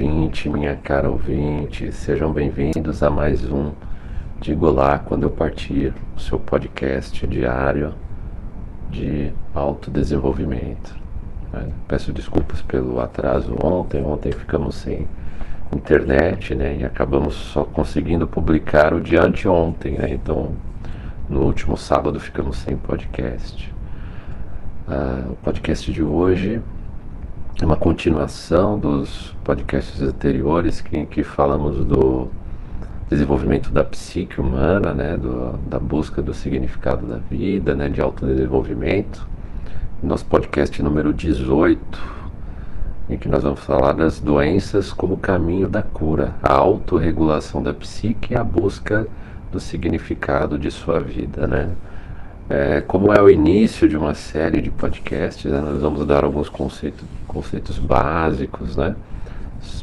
ouvinte, minha cara ouvinte, sejam bem-vindos a mais um Digo Lá Quando Eu Partir, o seu podcast diário de autodesenvolvimento. Né? Peço desculpas pelo atraso ontem, ontem ficamos sem internet, né, e acabamos só conseguindo publicar o dia anteontem, né, então no último sábado ficamos sem podcast. Ah, o podcast de hoje é uma continuação dos podcasts anteriores que, que falamos do desenvolvimento da psique humana, né, do, da busca do significado da vida, né, de autodesenvolvimento. Nosso podcast número 18, em que nós vamos falar das doenças como caminho da cura, a autorregulação da psique e a busca do significado de sua vida, né? É, como é o início de uma série de podcasts, né, nós vamos dar alguns conceitos, conceitos básicos, né?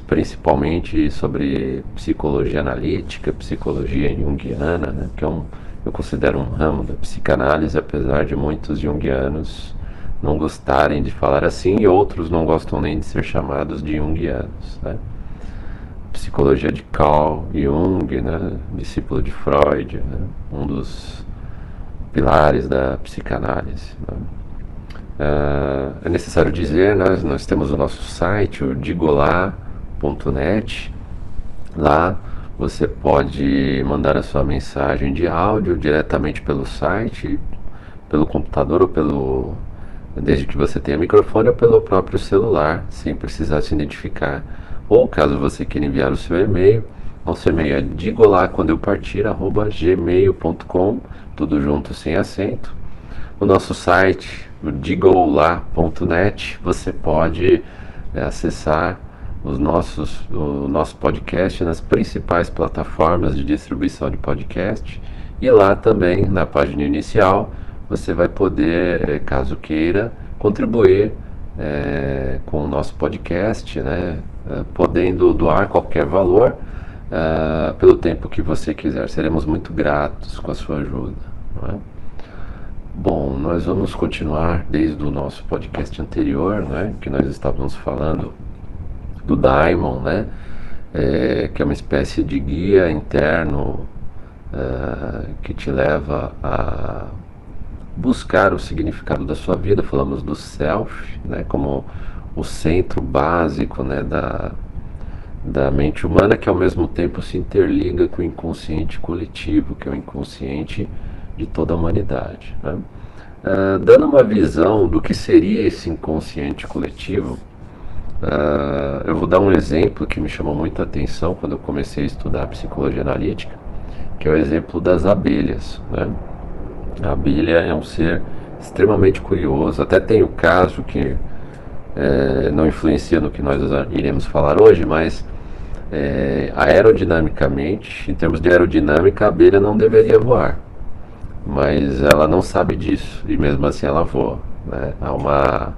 principalmente sobre psicologia analítica, psicologia junguiana, né? que é um, eu considero um ramo da psicanálise, apesar de muitos junguianos não gostarem de falar assim e outros não gostam nem de ser chamados de junguianos. Né? Psicologia de Carl Jung, né? discípulo de Freud, né? um dos pilares da psicanálise. Né? Uh, é necessário dizer, nós, nós temos o nosso site, o digolá.net. Lá você pode mandar a sua mensagem de áudio diretamente pelo site, pelo computador ou pelo. desde que você tenha microfone ou pelo próprio celular, sem precisar se identificar. Ou caso você queira enviar o seu e-mail, e-mail é digolá quando eu partir, arroba gmail.com tudo junto sem acento. O nosso site, digolá.net, você pode é, acessar os nossos, o nosso podcast nas principais plataformas de distribuição de podcast. E lá também, na página inicial, você vai poder, é, caso queira, contribuir é, com o nosso podcast, né, podendo doar qualquer valor uh, pelo tempo que você quiser. Seremos muito gratos com a sua ajuda. É? Bom, nós vamos continuar desde o nosso podcast anterior, né, que nós estávamos falando do Daimon, né, é, que é uma espécie de guia interno uh, que te leva a buscar o significado da sua vida. Falamos do self, né, como o centro básico, né, da da mente humana que ao mesmo tempo se interliga com o inconsciente coletivo, que é o inconsciente de toda a humanidade. Né? Uh, dando uma visão do que seria esse inconsciente coletivo, uh, eu vou dar um exemplo que me chamou muita atenção quando eu comecei a estudar psicologia analítica, que é o exemplo das abelhas. Né? A abelha é um ser extremamente curioso, até tem o caso que é, não influencia no que nós iremos falar hoje, mas é, aerodinamicamente, em termos de aerodinâmica, a abelha não deveria voar. Mas ela não sabe disso e mesmo assim ela voa. Né? Há, uma,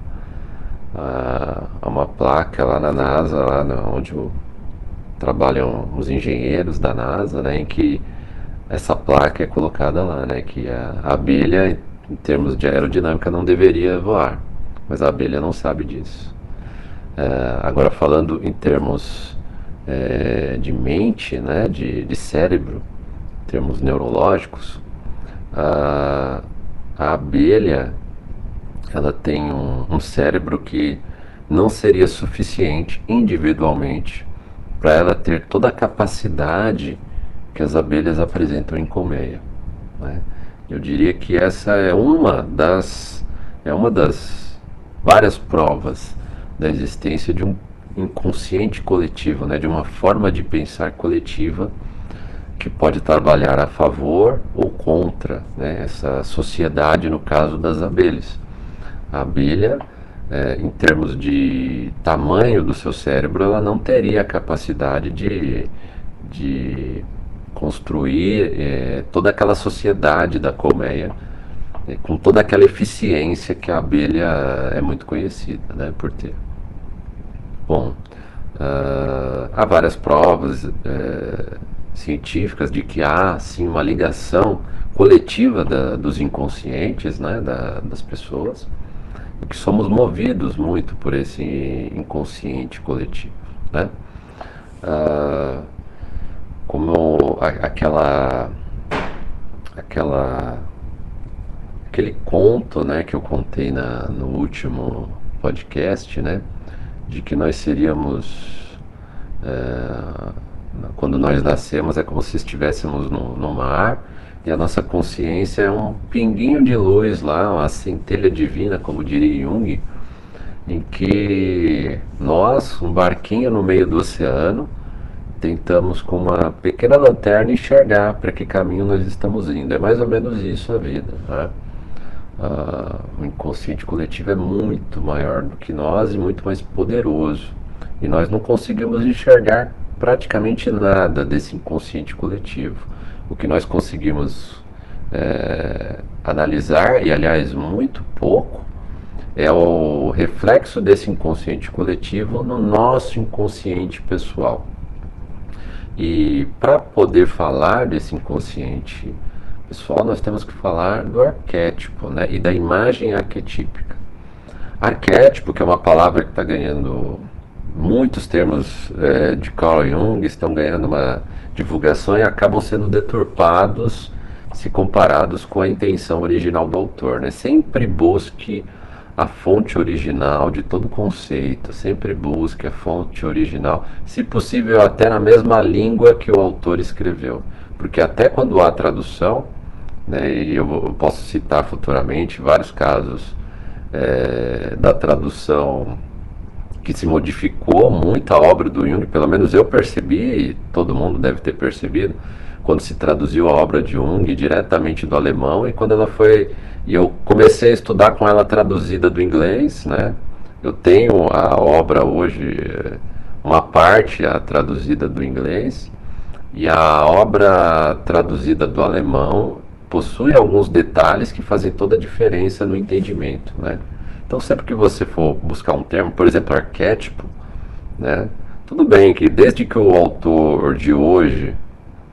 há, uma placa lá na NASA, lá no, onde o, trabalham os engenheiros da NASA, né, em que essa placa é colocada lá, né, que a, a abelha, em termos de aerodinâmica, não deveria voar. Mas a abelha não sabe disso. É, agora, falando em termos é, de mente, né, de, de cérebro, termos neurológicos, a, a abelha ela tem um, um cérebro que não seria suficiente individualmente para ela ter toda a capacidade que as abelhas apresentam em colmeia. Né? Eu diria que essa é uma das é uma das várias provas da existência de um inconsciente coletivo, né, de uma forma de pensar coletiva que pode trabalhar a favor ou contra né, essa sociedade, no caso das abelhas. A abelha, é, em termos de tamanho do seu cérebro, ela não teria a capacidade de, de construir é, toda aquela sociedade da colmeia é, com toda aquela eficiência que a abelha é muito conhecida né, por ter. Bom, uh, há várias provas uh, científicas de que há sim uma ligação coletiva da, dos inconscientes né, da, das pessoas e que somos movidos muito por esse inconsciente coletivo. Né? uh, como aquela aquela aquele conto, né, que eu contei na, no último podcast, né, de que nós seríamos é, quando nós nascemos é como se estivéssemos no, no mar e a nossa consciência é um pinguinho de luz lá, uma centelha divina, como diria Jung, em que nós, um barquinho no meio do oceano, tentamos com uma pequena lanterna enxergar para que caminho nós estamos indo. É mais ou menos isso a vida. Né? Ah, o inconsciente coletivo é muito maior do que nós e muito mais poderoso. E nós não conseguimos enxergar praticamente nada desse inconsciente coletivo. O que nós conseguimos é, analisar, e aliás, muito pouco, é o reflexo desse inconsciente coletivo no nosso inconsciente pessoal. E para poder falar desse inconsciente pessoal, nós temos que falar do arquétipo né, e da imagem arquetípica. Arquétipo, que é uma palavra que está ganhando muitos termos é, de Carl Jung, estão ganhando uma divulgação e acabam sendo deturpados se comparados com a intenção original do autor. Né? Sempre busque a fonte original de todo conceito, sempre busque a fonte original, se possível até na mesma língua que o autor escreveu, porque até quando há tradução, né, e eu posso citar futuramente vários casos é, da tradução que se modificou muito a obra do Jung, pelo menos eu percebi, e todo mundo deve ter percebido, quando se traduziu a obra de Jung diretamente do alemão e quando ela foi e eu comecei a estudar com ela traduzida do inglês, né? Eu tenho a obra hoje uma parte a traduzida do inglês e a obra traduzida do alemão possui alguns detalhes que fazem toda a diferença no entendimento, né? Então sempre que você for buscar um termo, por exemplo, arquétipo, né? Tudo bem que desde que o autor de hoje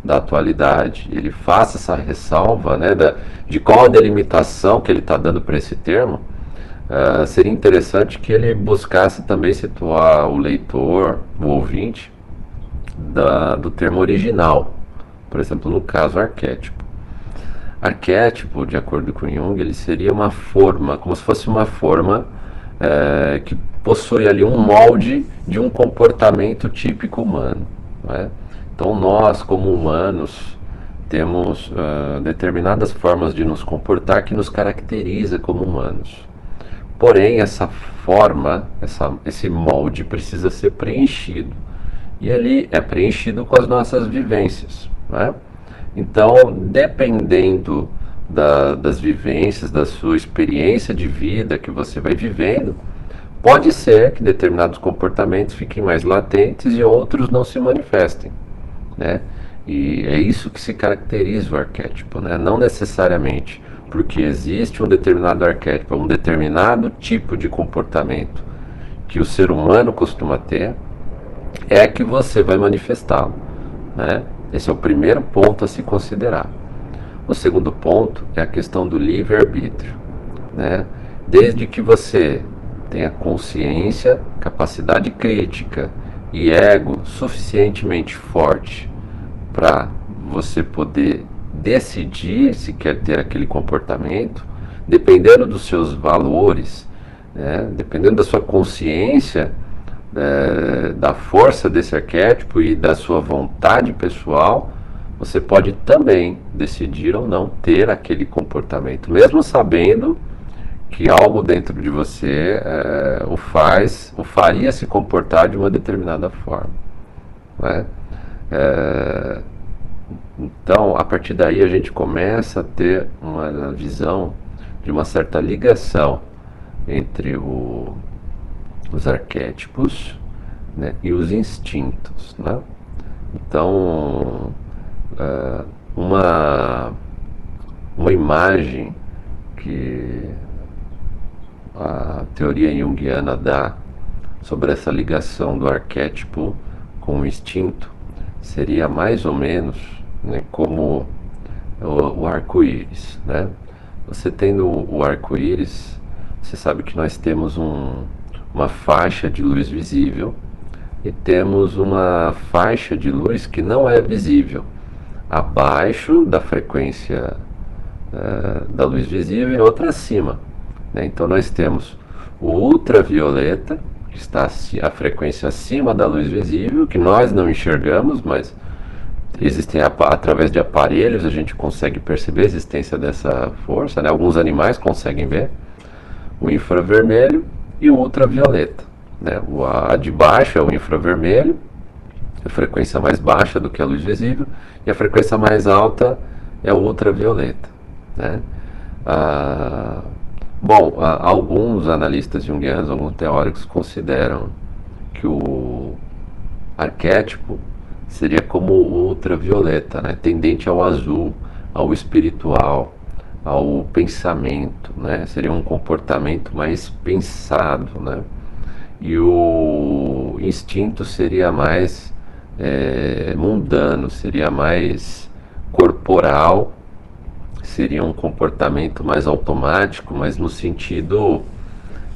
da atualidade, ele faça essa ressalva né, da, de qual a delimitação que ele está dando para esse termo, uh, seria interessante que ele buscasse também situar o leitor, o ouvinte, da, do termo original. Por exemplo, no caso arquétipo. Arquétipo, de acordo com Jung, ele seria uma forma, como se fosse uma forma é, que possui ali um molde de um comportamento típico humano. É? Então, nós, como humanos, temos uh, determinadas formas de nos comportar que nos caracteriza como humanos. Porém, essa forma, essa, esse molde precisa ser preenchido. E ele é preenchido com as nossas vivências. Né? Então, dependendo da, das vivências, da sua experiência de vida que você vai vivendo, pode ser que determinados comportamentos fiquem mais latentes e outros não se manifestem né? E é isso que se caracteriza o arquétipo, né? Não necessariamente porque existe um determinado arquétipo, um determinado tipo de comportamento que o ser humano costuma ter, é que você vai manifestá-lo, né? Esse é o primeiro ponto a se considerar. O segundo ponto é a questão do livre-arbítrio, né? Desde que você tenha consciência, capacidade crítica, e ego suficientemente forte para você poder decidir se quer ter aquele comportamento, dependendo dos seus valores, né, dependendo da sua consciência, é, da força desse arquétipo e da sua vontade pessoal, você pode também decidir ou não ter aquele comportamento, mesmo sabendo que algo dentro de você é, o faz, o faria se comportar de uma determinada forma. Né? É, então, a partir daí, a gente começa a ter uma visão de uma certa ligação entre o, os arquétipos né, e os instintos. Né? Então, é, uma, uma imagem que a teoria junguiana dá sobre essa ligação do arquétipo com o instinto seria mais ou menos né, como o, o arco-íris. Né? Você tendo o arco-íris, você sabe que nós temos um, uma faixa de luz visível e temos uma faixa de luz que não é visível, abaixo da frequência uh, da luz visível e outra acima. Né? Então nós temos o ultravioleta, que está a frequência acima da luz visível, que nós não enxergamos, mas existem através de aparelhos a gente consegue perceber a existência dessa força, né? alguns animais conseguem ver, o infravermelho e o ultravioleta. Né? O a de baixo é o infravermelho, a frequência mais baixa do que a luz visível, e a frequência mais alta é o ultravioleta. Né? Ah, bom, ah, alguns analistas junguianos, alguns teóricos consideram que o arquétipo seria como o ultravioleta, né? tendente ao azul, ao espiritual, ao pensamento, né? seria um comportamento mais pensado, né? e o instinto seria mais é, mundano, seria mais corporal, seria um comportamento mais automático, mas no sentido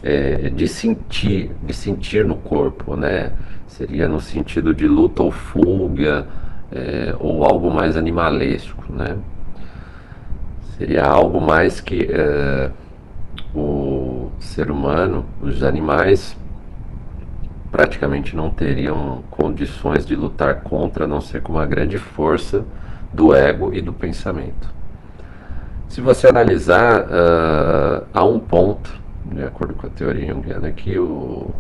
é, de sentir, de sentir no corpo, né? Seria no sentido de luta ou fuga, é, ou algo mais animalesco, né? Seria algo mais que é, o ser humano, os animais, praticamente não teriam condições de lutar contra, a não ser com uma grande força do ego e do pensamento. Se você analisar, uh, há um ponto, de acordo com a teoria junguiana, que o,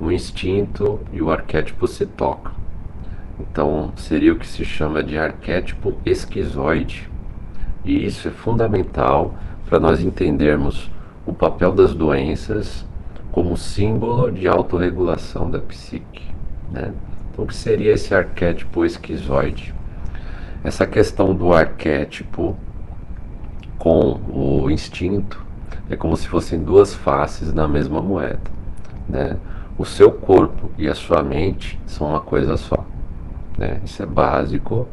o instinto e o arquétipo se tocam. Então, seria o que se chama de arquétipo esquizoide. E isso é fundamental para nós entendermos o papel das doenças como símbolo de autorregulação da psique. Né? Então, o que seria esse arquétipo esquizoide? Essa questão do arquétipo com o instinto é como se fossem duas faces da mesma moeda. Né? O seu corpo e a sua mente são uma coisa só. Né? Isso é básico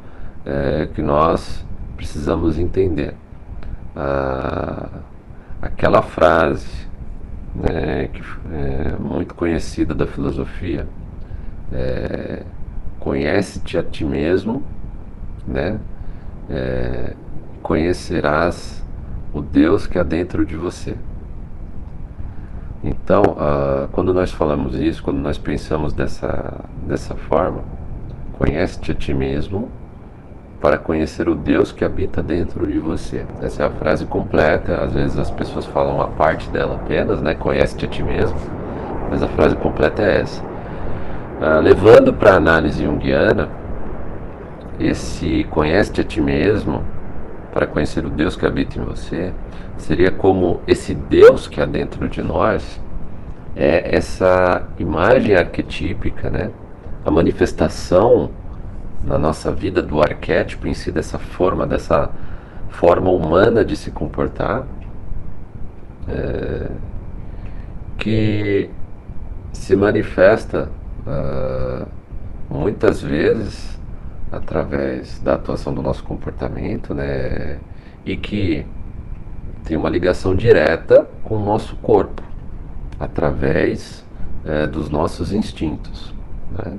é, que nós precisamos entender. Ah, aquela frase né, que é muito conhecida da filosofia. É, Conhece-te a ti mesmo, né? É, conhecerás o Deus que há dentro de você. Então, uh, quando nós falamos isso, quando nós pensamos dessa, dessa forma, conhece-te a ti mesmo, para conhecer o Deus que habita dentro de você. Essa é a frase completa. Às vezes as pessoas falam uma parte dela apenas, né? Conhece-te a ti mesmo. Mas a frase completa é essa. Ah, levando para a análise junguiana, esse conhece-te a ti mesmo para conhecer o Deus que habita em você seria como esse Deus que há dentro de nós é essa imagem arquetípica, né? A manifestação na nossa vida do arquétipo em si, dessa forma, dessa forma humana de se comportar, é, que se manifesta uh, muitas vezes através da atuação do nosso comportamento, né, e que tem uma ligação direta com o nosso corpo, através é, dos nossos instintos. Né?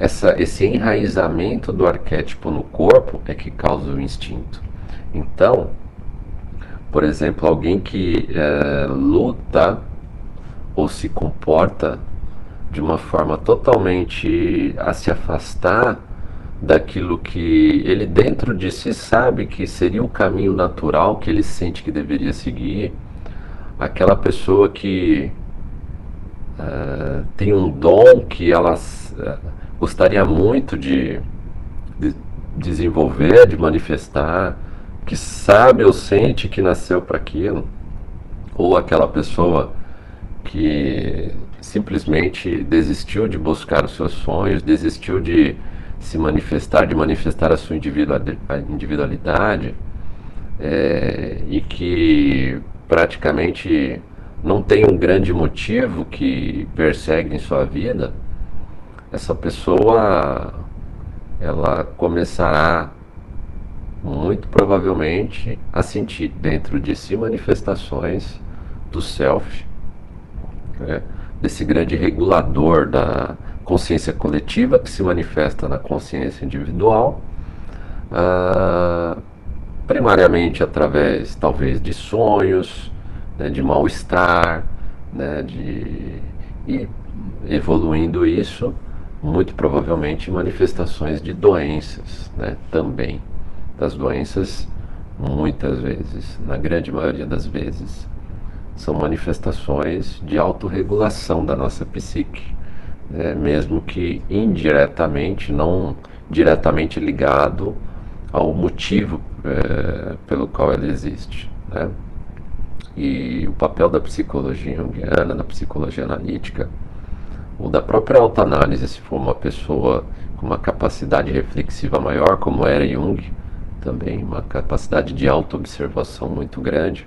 Essa, esse enraizamento do arquétipo no corpo é que causa o instinto. Então, por exemplo, alguém que é, luta ou se comporta de uma forma totalmente a se afastar daquilo que ele dentro de si sabe que seria o caminho natural que ele sente que deveria seguir, aquela pessoa que uh, tem um dom que ela uh, gostaria muito de, de desenvolver, de manifestar, que sabe ou sente que nasceu para aquilo, ou aquela pessoa que simplesmente desistiu de buscar os seus sonhos, desistiu de se manifestar, de manifestar a sua individualidade, é, e que praticamente não tem um grande motivo que persegue em sua vida, essa pessoa ela começará muito provavelmente a sentir dentro de si manifestações do self, né? desse grande regulador da consciência coletiva que se manifesta na consciência individual, ah, primariamente através talvez de sonhos, né, de mal-estar, né, de e evoluindo isso, muito provavelmente manifestações de doenças, né, também das doenças muitas vezes, na grande maioria das vezes, são manifestações de autorregulação da nossa psique, né? mesmo que indiretamente, não diretamente ligado ao motivo é, pelo qual ela existe. Né? E o papel da psicologia junguiana, da psicologia analítica, ou da própria autoanálise, se for uma pessoa com uma capacidade reflexiva maior, como era Jung, também uma capacidade de autoobservação muito grande,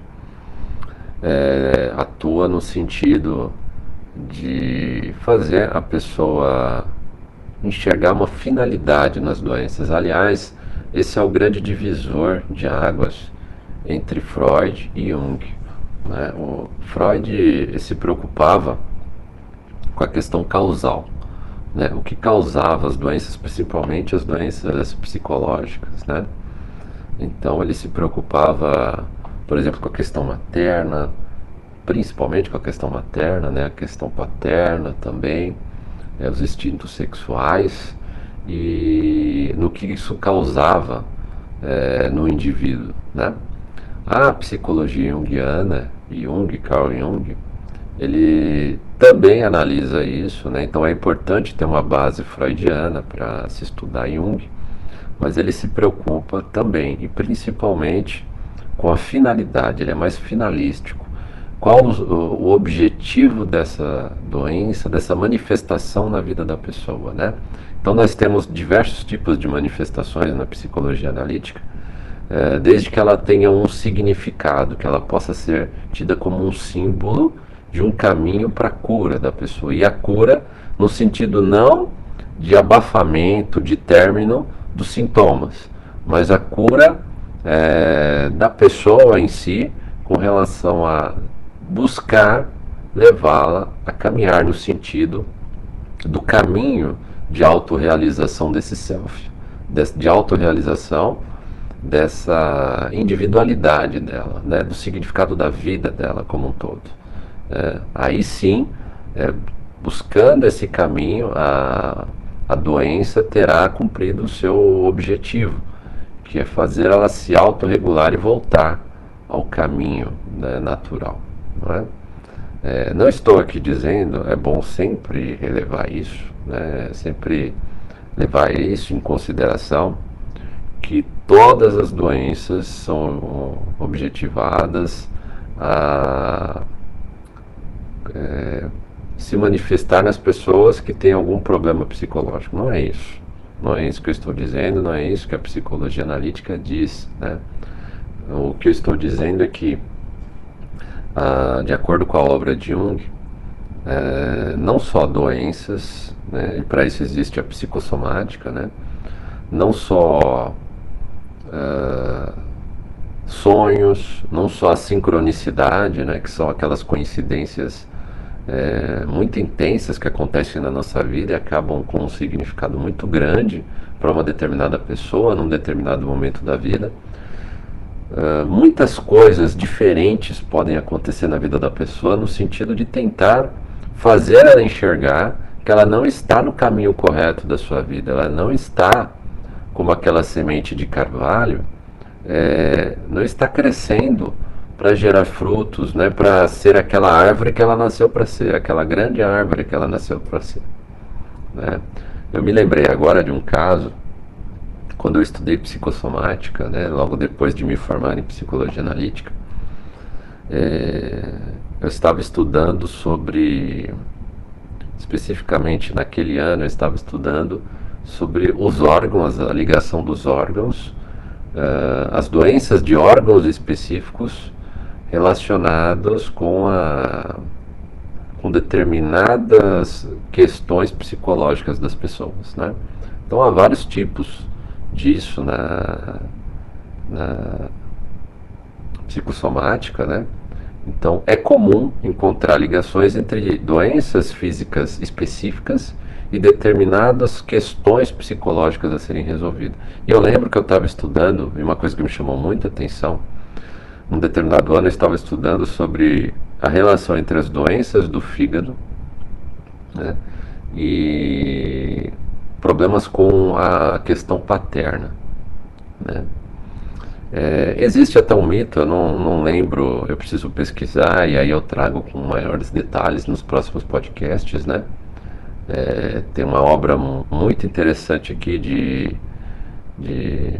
é, atua no sentido de fazer a pessoa enxergar uma finalidade nas doenças. Aliás, esse é o grande divisor de águas entre Freud e Jung. Né? O Freud se preocupava com a questão causal. Né? O que causava as doenças, principalmente as doenças psicológicas. Né? Então ele se preocupava, por exemplo, com a questão materna, principalmente com a questão materna, né, a questão paterna também, né, os instintos sexuais e no que isso causava é, no indivíduo. Né? A psicologia junguiana, Jung, Carl Jung, ele também analisa isso, né? então é importante ter uma base freudiana para se estudar Jung, mas ele se preocupa também e principalmente com a finalidade, ele é mais finalístico qual o, objetivo dessa doença, dessa manifestação na vida da pessoa, né? Então nós temos diversos tipos de manifestações na psicologia analítica, é, desde que ela tenha um significado, que ela possa ser tida como um símbolo de um caminho para a cura da pessoa. E a cura no sentido não de abafamento, de término dos sintomas, mas a cura é, da pessoa em si com relação a buscar levá-la a caminhar no sentido do caminho de autorrealização desse self, de, de autorrealização dessa individualidade dela, né, do significado da vida dela como um todo. É, aí sim, é, buscando esse caminho, a, a doença terá cumprido o seu objetivo, que é fazer ela se autorregular e voltar ao caminho né, natural. Não, é? É, não estou aqui dizendo, é bom sempre relevar isso, né? sempre levar isso em consideração, que todas as doenças são objetivadas a é, se manifestar nas pessoas que têm algum problema psicológico. Não é isso. Não é isso que eu estou dizendo, não é isso que a psicologia analítica diz. Né? O que eu estou dizendo é que ah, de acordo com a obra de Jung, é, não só doenças, né, e para isso existe a psicossomática, né, não só é, sonhos, não só a sincronicidade, né, que são aquelas coincidências é, muito intensas que acontecem na nossa vida e acabam com um significado muito grande para uma determinada pessoa num determinado momento da vida. Uh, muitas coisas diferentes podem acontecer na vida da pessoa no sentido de tentar fazer ela enxergar que ela não está no caminho correto da sua vida, ela não está como aquela semente de carvalho, é, não está crescendo para gerar frutos, né, para ser aquela árvore que ela nasceu para ser, aquela grande árvore que ela nasceu para ser. Né? Eu me lembrei agora de um caso quando eu estudei psicossomática, né, logo depois de me formar em psicologia analítica, é, eu estava estudando sobre, especificamente naquele ano, eu estava estudando sobre os órgãos, a ligação dos órgãos, uh, as doenças de órgãos específicos relacionados com a com determinadas questões psicológicas das pessoas, né? Então há vários tipos disso na, na psicossomática, né? Então, é comum encontrar ligações entre doenças físicas específicas e determinadas questões psicológicas a serem resolvidas. E eu lembro que eu estava estudando, e uma coisa que me chamou muita atenção, um determinado ano eu estava estudando sobre a relação entre as doenças do fígado né, e problemas com a questão paterna. Né. É, existe até um mito, eu não, não lembro, eu preciso pesquisar e aí eu trago com maiores detalhes nos próximos podcasts, né? É, tem uma obra muito interessante aqui de, de,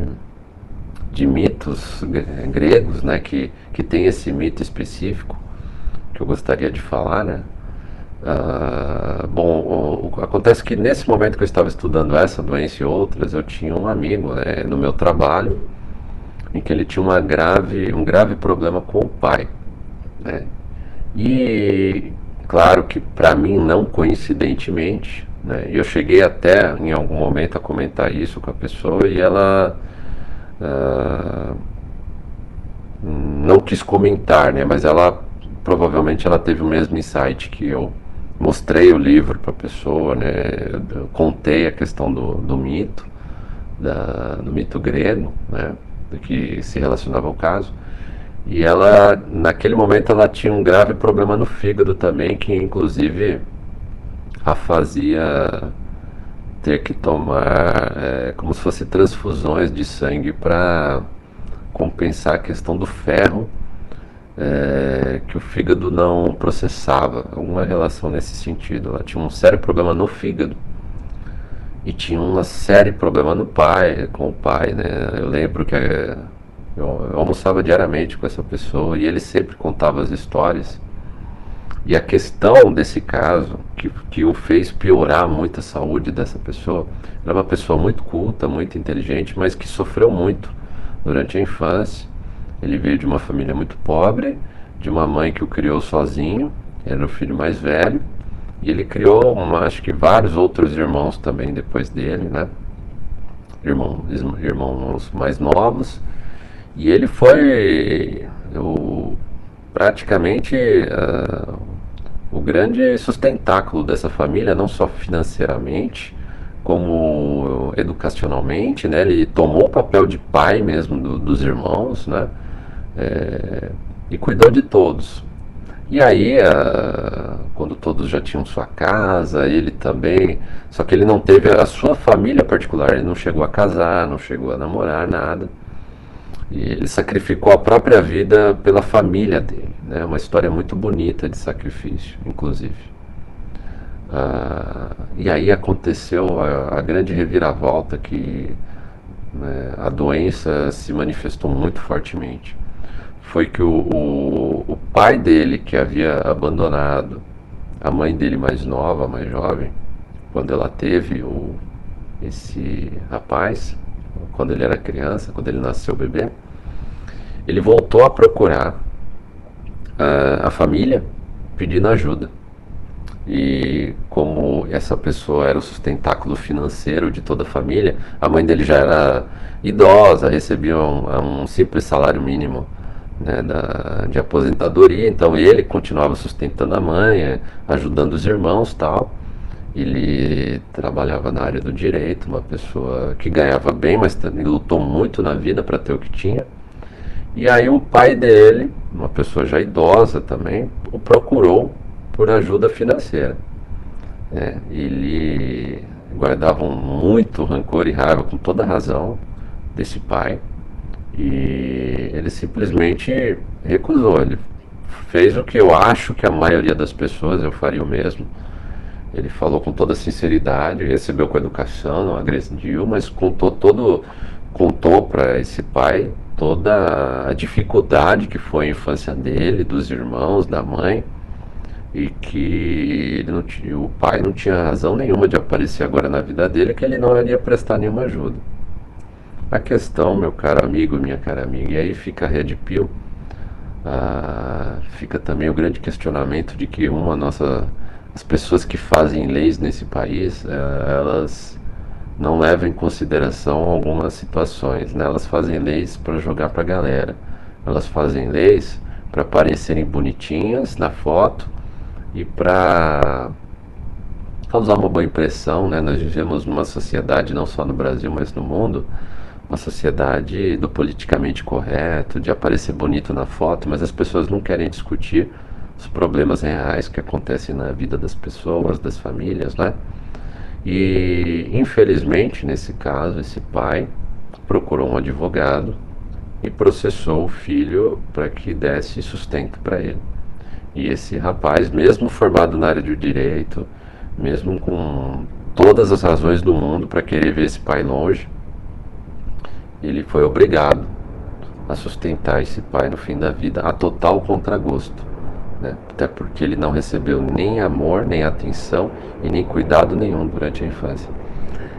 de mitos gregos, né? Que, que tem esse mito específico que eu gostaria de falar, né? Ah, bom, o, o, acontece que nesse momento que eu estava estudando essa doença e outras, eu tinha um amigo né, no meu trabalho em que ele tinha uma grave, um grave problema com o pai. Né? E claro que para mim não coincidentemente, né, eu cheguei até em algum momento a comentar isso com a pessoa e ela uh, não quis comentar, né, mas ela provavelmente ela teve o mesmo insight que eu. Mostrei o livro para a pessoa, né, contei a questão do, do mito, da, do mito grego, né, que se relacionava ao caso. E ela, naquele momento, ela tinha um grave problema no fígado também, que inclusive a fazia ter que tomar é, como se fosse transfusões de sangue para compensar a questão do ferro é, que o fígado não processava, alguma relação nesse sentido. Ela tinha um sério problema no fígado e tinha uma série de problema no pai, com o pai, né? Eu lembro que eh, eu, eu almoçava diariamente com essa pessoa e ele sempre contava as histórias. E a questão desse caso, que, que o fez piorar muito a saúde dessa pessoa, era uma pessoa muito culta, muito inteligente, mas que sofreu muito durante a infância. Ele veio de uma família muito pobre, de uma mãe que o criou sozinho, era o filho mais velho, e ele criou, uma, acho que vários outros irmãos também depois dele, né? Irmãos, irmãos mais novos. E ele foi o, praticamente uh, o grande sustentáculo dessa família, não só financeiramente, como educacionalmente, né? Ele tomou o papel de pai mesmo do, dos irmãos, né? É, e cuidou de todos. E aí, uh, quando todos já tinham sua casa, ele também. Só que ele não teve a sua família particular, ele não chegou a casar, não chegou a namorar, nada. E ele sacrificou a própria vida pela família dele. Né? Uma história muito bonita de sacrifício, inclusive. Uh, e aí aconteceu a, a grande reviravolta que né, a doença se manifestou muito fortemente foi que o, o, o pai dele, que havia abandonado a mãe dele mais nova, mais jovem, quando ela teve o, esse rapaz, quando ele era criança, quando ele nasceu bebê, ele voltou a procurar a, a família pedindo ajuda. E como essa pessoa era o sustentáculo financeiro de toda a família, a mãe dele já era idosa, recebia um, um simples salário mínimo né, da, de aposentadoria, então ele continuava sustentando a mãe, é, ajudando os irmãos tal. Ele trabalhava na área do direito, uma pessoa que ganhava bem, mas também lutou muito na vida para ter o que tinha. E aí o pai dele, uma pessoa já idosa também, o procurou por ajuda financeira. É, ele guardava muito rancor e raiva, com toda razão, desse pai. E ele simplesmente recusou. Ele fez o que eu acho que a maioria das pessoas eu faria o mesmo. Ele falou com toda sinceridade, recebeu com educação, não agrediu, mas contou todo, contou para esse pai toda a dificuldade que foi a infância dele, dos irmãos, da mãe, e que não tinha, o pai não tinha razão nenhuma de aparecer agora na vida dele, que ele não iria prestar nenhuma ajuda. A questão, meu caro amigo, minha cara amiga, e aí fica a Red Pill, ah, fica também o grande questionamento de que uma nossa, as pessoas que fazem leis nesse país, eh, elas não levam em consideração algumas situações, né? Elas fazem leis para jogar para a galera, elas fazem leis para parecerem bonitinhas na foto e para causar uma boa impressão, né? Nós vivemos numa sociedade, não só no Brasil, mas no mundo, uma sociedade do politicamente correto, de aparecer bonito na foto, mas as pessoas não querem discutir os problemas reais que acontecem na vida das pessoas, das famílias, né? E infelizmente, nesse caso, esse pai procurou um advogado e processou o filho para que desse sustento para ele. E esse rapaz, mesmo formado na área de direito, mesmo com todas as razões do mundo para querer ver esse pai longe, ele foi obrigado a sustentar esse pai no fim da vida a total contragosto. Né? Até porque ele não recebeu nem amor, nem atenção e nem cuidado nenhum durante a infância.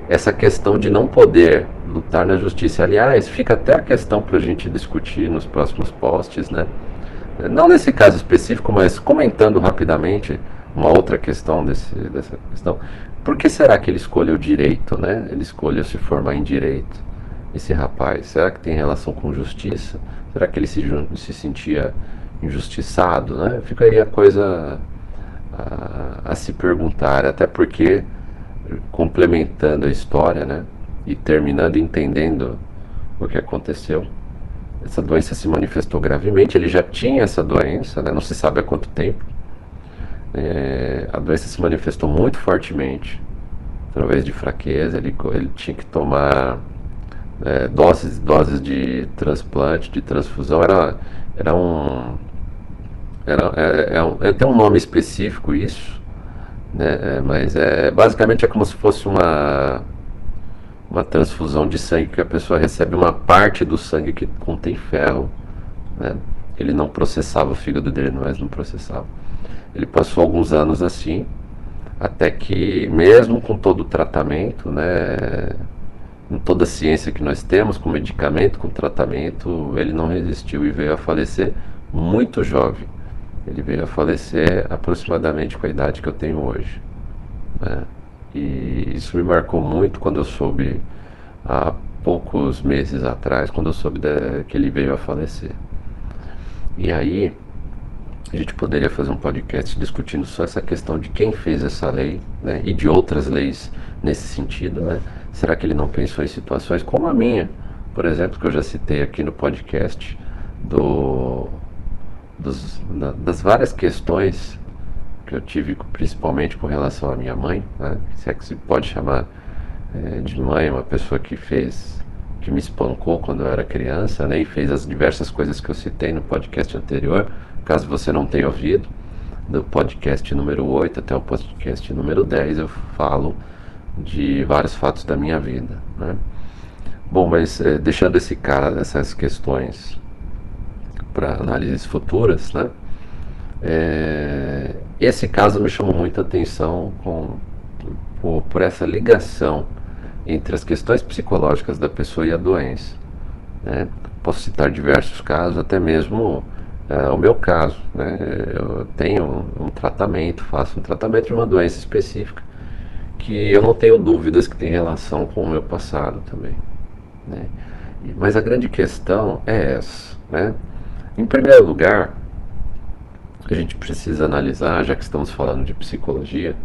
Essa questão de não poder lutar na justiça, aliás, fica até a questão para a gente discutir nos próximos posts, né? Não nesse caso específico, mas comentando rapidamente uma outra questão desse, dessa questão. Por que será que ele escolheu direito, né? Ele escolheu se formar em direito, esse rapaz. Será que tem relação com justiça? Será que ele se, se sentia injustiçado, né? Fica aí a coisa a, a se perguntar, até porque complementando a história, né? E terminando entendendo o que aconteceu. Essa doença se manifestou gravemente. Ele já tinha essa doença, né? não se sabe há quanto tempo. É, a doença se manifestou muito fortemente através de fraqueza. Ele, ele tinha que tomar é, doses doses de transplante, de transfusão. Era, era um. Era, é, é, um, é, tem um nome específico isso, né? É, mas é, basicamente é como se fosse uma uma transfusão de sangue que a pessoa recebe uma parte do sangue que contém ferro. Né? Ele não processava o fígado dele, mas não processava. Ele passou alguns anos assim, até que, mesmo com todo o tratamento, né, com toda a ciência que nós temos, com medicamento, com tratamento, ele não resistiu e veio a falecer muito jovem. Ele veio a falecer aproximadamente com a idade que eu tenho hoje. Né? E isso me marcou muito quando eu soube, há poucos meses atrás, quando eu soube de, que ele veio a falecer. E aí, a gente poderia fazer um podcast discutindo só essa questão de quem fez essa lei, né, e de outras leis nesse sentido, né? Será que ele não pensou em situações como a minha, por exemplo, que eu já citei aqui no podcast, do, dos, da, das várias questões que eu tive principalmente com relação à minha mãe, né? se é que se pode chamar é, de mãe, uma pessoa que fez, que me espancou quando eu era criança, né? e fez as diversas coisas que eu citei no podcast anterior, caso você não tenha ouvido, do podcast número 8 até o podcast número 10 eu falo de vários fatos da minha vida, né? Bom, mas é, deixando esse cara essas questões para análises futuras, né? É, esse caso me chamou muita atenção com, por, por, essa ligação entre as questões psicológicas da pessoa e a doença. Né? Posso citar diversos casos, até mesmo é, o meu caso. Né? Eu tenho um, um tratamento, faço um tratamento de uma doença específica que eu não tenho dúvidas que tem relação com o meu passado também. Né? Mas a grande questão é essa. Né? Em primeiro lugar, a gente precisa analisar, já que estamos falando de psicologia,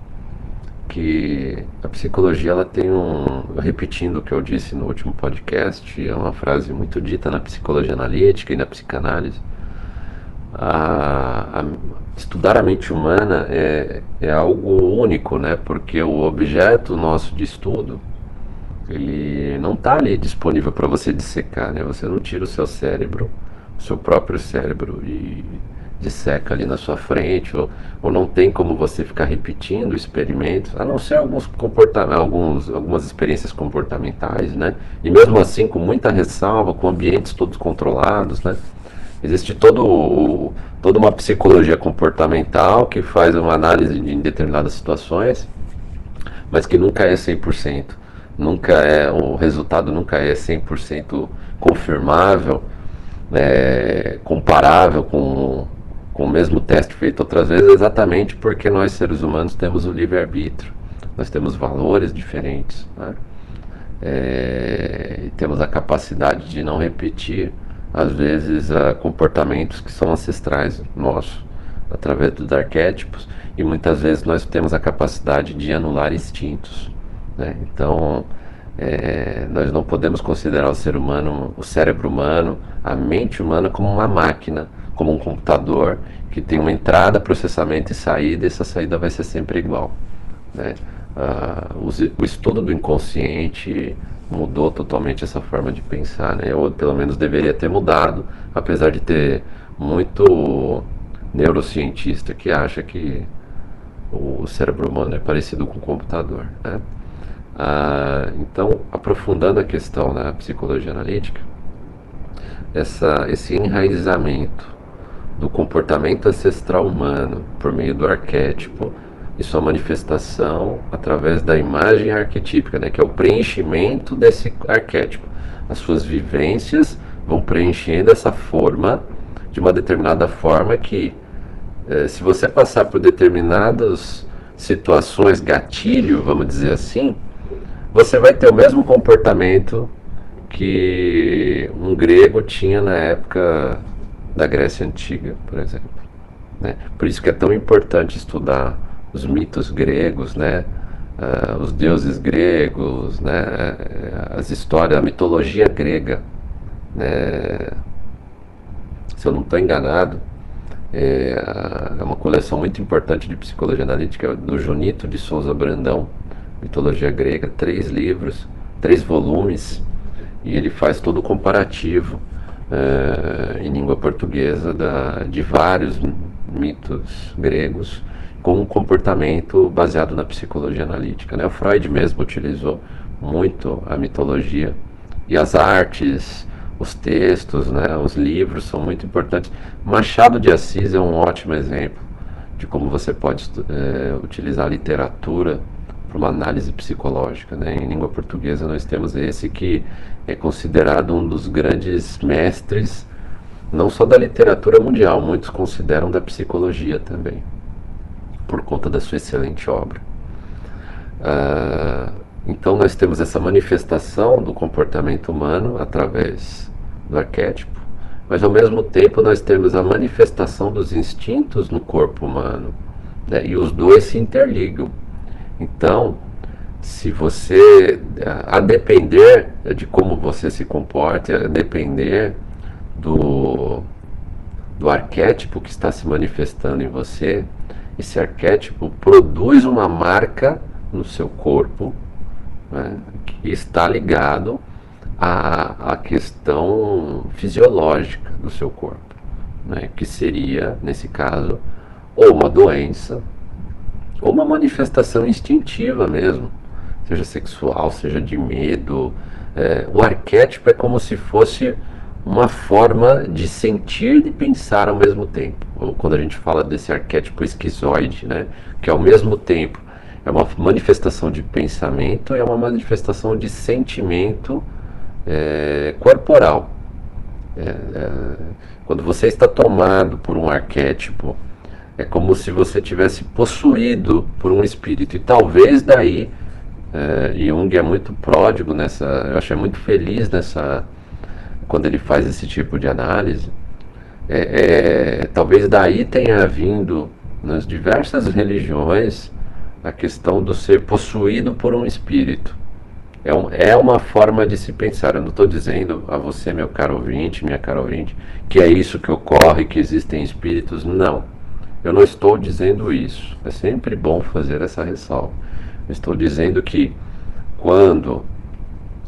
que a psicologia ela tem um, repetindo o que eu disse no último podcast, é uma frase muito dita na psicologia analítica e na psicanálise. A, a, estudar a mente humana é, é algo único, né? Porque o objeto nosso de estudo ele não está ali disponível para você dissecar, né? Você não tira o seu cérebro, seu próprio cérebro e disseca ali na sua frente, ou, ou não tem como você ficar repetindo experimentos, a não ser alguns comportamentos, alguns, algumas experiências comportamentais, né? E mesmo assim, com muita ressalva, com ambientes todos controlados, né? Existe todo, toda uma psicologia comportamental que faz uma análise de, em determinadas situações, mas que nunca é 100%. Nunca é, o resultado nunca é 100% confirmável, é, comparável com com o mesmo teste feito outras vezes, exatamente porque nós seres humanos temos o livre-arbítrio, nós temos valores diferentes, né? é, e temos a capacidade de não repetir, às vezes, comportamentos que são ancestrais nossos. através dos arquétipos, e muitas vezes nós temos a capacidade de anular instintos. Né? Então, é, nós não podemos considerar o ser humano, o cérebro humano, a mente humana como uma máquina, como um computador que tem uma entrada, processamento e saída, e essa saída vai ser sempre igual. Né? Ah, o, estudo do inconsciente mudou totalmente essa forma de pensar, né? ou pelo menos deveria ter mudado, apesar de ter muito neurocientista que acha que o cérebro humano é parecido com o computador. Né? Ah, então, aprofundando a questão da psicologia analítica, essa, esse enraizamento do comportamento ancestral humano por meio do arquétipo e sua manifestação através da imagem arquetípica, né, que é o preenchimento desse arquétipo. As suas vivências vão preenchendo essa forma de uma determinada forma que, eh, se você passar por determinadas situações gatilho, vamos dizer assim, você vai ter o mesmo comportamento que um grego tinha na época da Grécia Antiga, por exemplo. Né? Por isso que é tão importante estudar os mitos gregos, né? Uh, os deuses gregos, né? as histórias, a mitologia grega. Né? Se eu não estou enganado, é, é, uma coleção muito importante de psicologia analítica do Junito de Souza Brandão mitologia grega, três livros, três volumes, e ele faz todo o comparativo é, em língua portuguesa da, de vários mitos gregos com um comportamento baseado na psicologia analítica. Né? O Freud mesmo utilizou muito a mitologia e as artes, os textos, né? os livros são muito importantes. Machado de Assis é um ótimo exemplo de como você pode é, utilizar a literatura para uma análise psicológica. Né? Em língua portuguesa nós temos esse que é considerado um dos grandes mestres, não só da literatura mundial, muitos consideram da psicologia também, por conta da sua excelente obra. Ah, então nós temos essa manifestação do comportamento humano através do arquétipo, mas ao mesmo tempo nós temos a manifestação dos instintos no corpo humano, né? e os dois se interligam. Então, se você, a depender de como você se comporta, a depender do, do arquétipo que está se manifestando em você, esse arquétipo produz uma marca no seu corpo né, que está ligado à, à questão fisiológica do seu corpo, né, que seria, nesse caso, ou uma doença, ou uma manifestação instintiva mesmo, seja sexual, seja de medo. É, o arquétipo é como se fosse uma forma de sentir e pensar ao mesmo tempo. Ou quando a gente fala desse arquétipo esquizoide, né, que ao mesmo tempo é uma manifestação de pensamento e é uma manifestação de sentimento é, corporal. É, é quando você está tomado por um arquétipo é como se você tivesse possuído por um espírito. E talvez daí, é, Jung é muito pródigo nessa, eu achei muito feliz nessa, quando ele faz esse tipo de análise. É, é, talvez daí tenha vindo nas diversas religiões a questão do ser possuído por um espírito. É, um, é uma forma de se pensar. Eu não estou dizendo a você, meu caro ouvinte, minha cara ouvinte, que é isso que ocorre, que existem espíritos. Não eu não estou dizendo isso. É sempre bom fazer essa ressalva. Estou dizendo que quando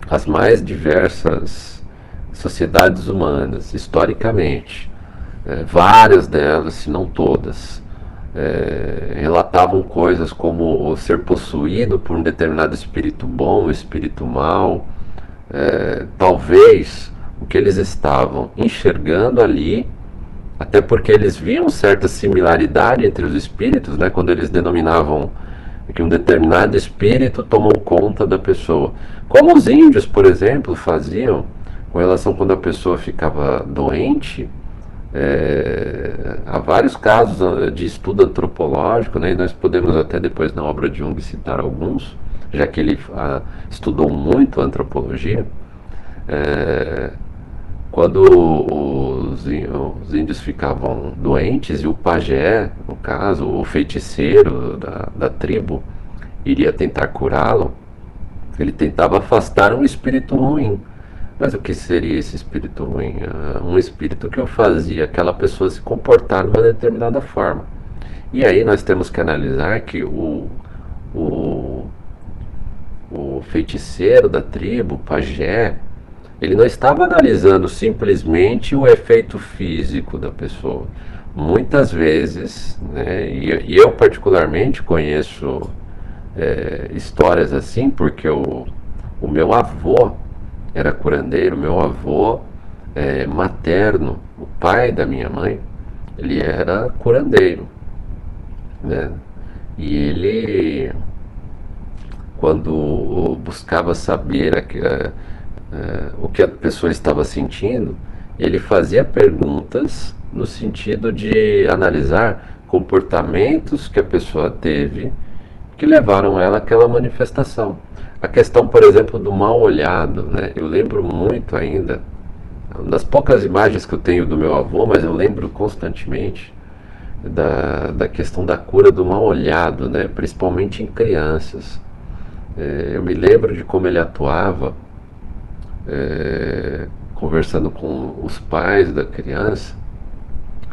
as mais diversas sociedades humanas, historicamente, é, várias delas, se não todas, é, relatavam coisas como ser possuído por um determinado espírito bom, espírito mau, é, talvez o que eles estavam enxergando ali até porque eles viam certa similaridade entre os espíritos, né, quando eles denominavam que um determinado espírito tomou conta da pessoa. Como os índios, por exemplo, faziam com relação quando a pessoa ficava doente. É, há vários casos ah, de estudo antropológico, né, e nós podemos até depois na obra de Jung citar alguns, já que ele ah, estudou muito antropologia. É, quando os, os, índios ficavam doentes e o pajé, no caso, o feiticeiro da, da tribo, iria tentar curá-lo, ele tentava afastar um espírito ruim. Mas o que seria esse espírito ruim? Uh, um espírito que fazia aquela pessoa se comportar de uma determinada forma. E aí nós temos que analisar que o, o, o feiticeiro da tribo, o pajé, ele não estava analisando simplesmente o efeito físico da pessoa. Muitas vezes, né, e, e eu particularmente conheço é, histórias assim, porque o, o meu avô era curandeiro, meu avô é, materno, o pai da minha mãe, ele era curandeiro. Né? E ele, quando buscava saber a, a, o que a pessoa estava sentindo, ele fazia perguntas no sentido de analisar comportamentos que a pessoa teve que levaram ela àquela manifestação. A questão, por exemplo, do mal olhado, né? Eu lembro muito ainda, das poucas imagens que eu tenho do meu avô, mas eu lembro constantemente da, da questão da cura do mal olhado, né? Principalmente em crianças. É, eu me lembro de como ele atuava, é, conversando com os pais da criança,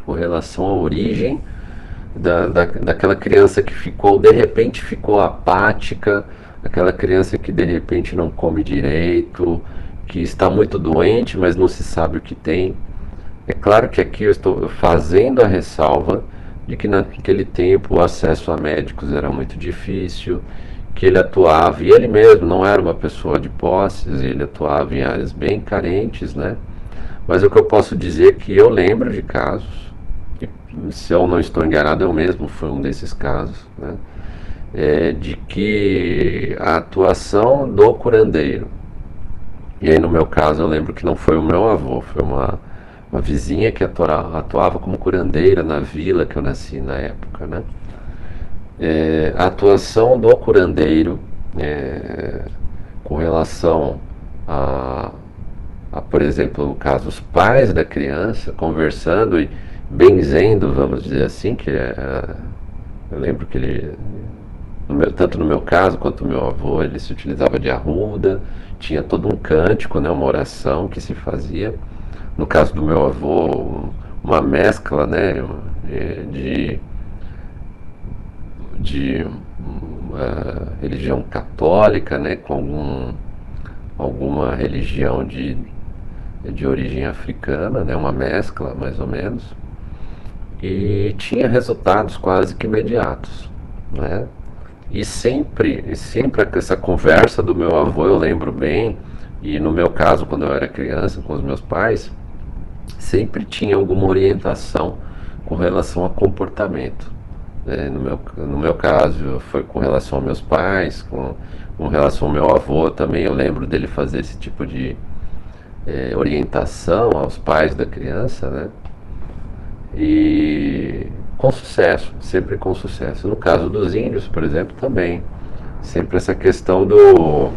com relação à origem da, da, daquela criança que ficou, de repente ficou apática, aquela criança que de repente não come direito, que está muito doente, mas não se sabe o que tem. É claro que aqui eu estou fazendo a ressalva de que naquele tempo o acesso a médicos era muito difícil, que ele atuava, e ele mesmo não era uma pessoa de posses, ele atuava em áreas bem carentes, né? Mas o que eu posso dizer é que eu lembro de casos se eu não estou enganado, eu mesmo fui um desses casos, né? É, de que a atuação do curandeiro, e aí no meu caso eu lembro que não foi o meu avô, foi uma, uma vizinha que atuava, atuava como curandeira na vila que eu nasci na época, né? É, a atuação do curandeiro é, com relação a, a, por exemplo, no caso, os pais da criança conversando e benzendo, vamos dizer assim, que é, eu lembro que ele, no meu, tanto no meu caso quanto no meu avô, ele se utilizava de arruda, tinha todo um cântico, né, uma oração que se fazia. No caso do meu avô, uma mescla né, de, de uma religião católica né, com algum, alguma religião de, de origem africana, né, uma mescla mais ou menos e tinha resultados quase que imediatos, né? E sempre, e sempre essa conversa do meu avô eu lembro bem, e no meu caso quando eu era criança com os meus pais, sempre tinha alguma orientação com relação a comportamento. Né? No, meu, no meu caso foi com relação aos meus pais, com, com relação ao meu avô também, eu lembro dele fazer esse tipo de é, orientação aos pais da criança, né? E com sucesso, sempre com sucesso. No caso dos índios, por exemplo, também. Sempre essa questão do.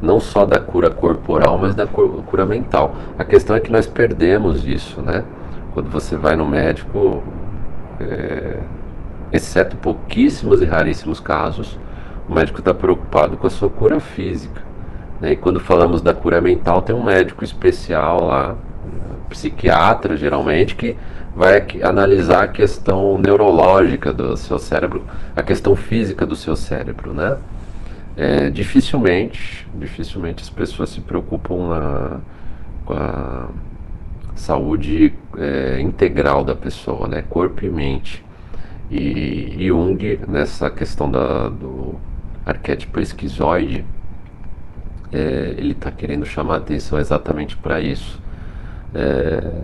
Não só da cura corporal, mas da cura mental. A questão é que nós perdemos isso, né? Quando você vai no médico, é, exceto pouquíssimos e raríssimos casos, o médico está preocupado com a sua cura física. Né? E quando falamos da cura mental, tem um médico especial lá, psiquiatra, geralmente, que vai analisar a questão neurológica do seu cérebro, a questão física do seu cérebro, né? É, dificilmente, dificilmente as pessoas se preocupam na, com a saúde é, integral da pessoa, né? Corpo e mente. E Jung, nessa questão da, do arquétipo esquizoide, é, ele está querendo chamar atenção exatamente para isso é,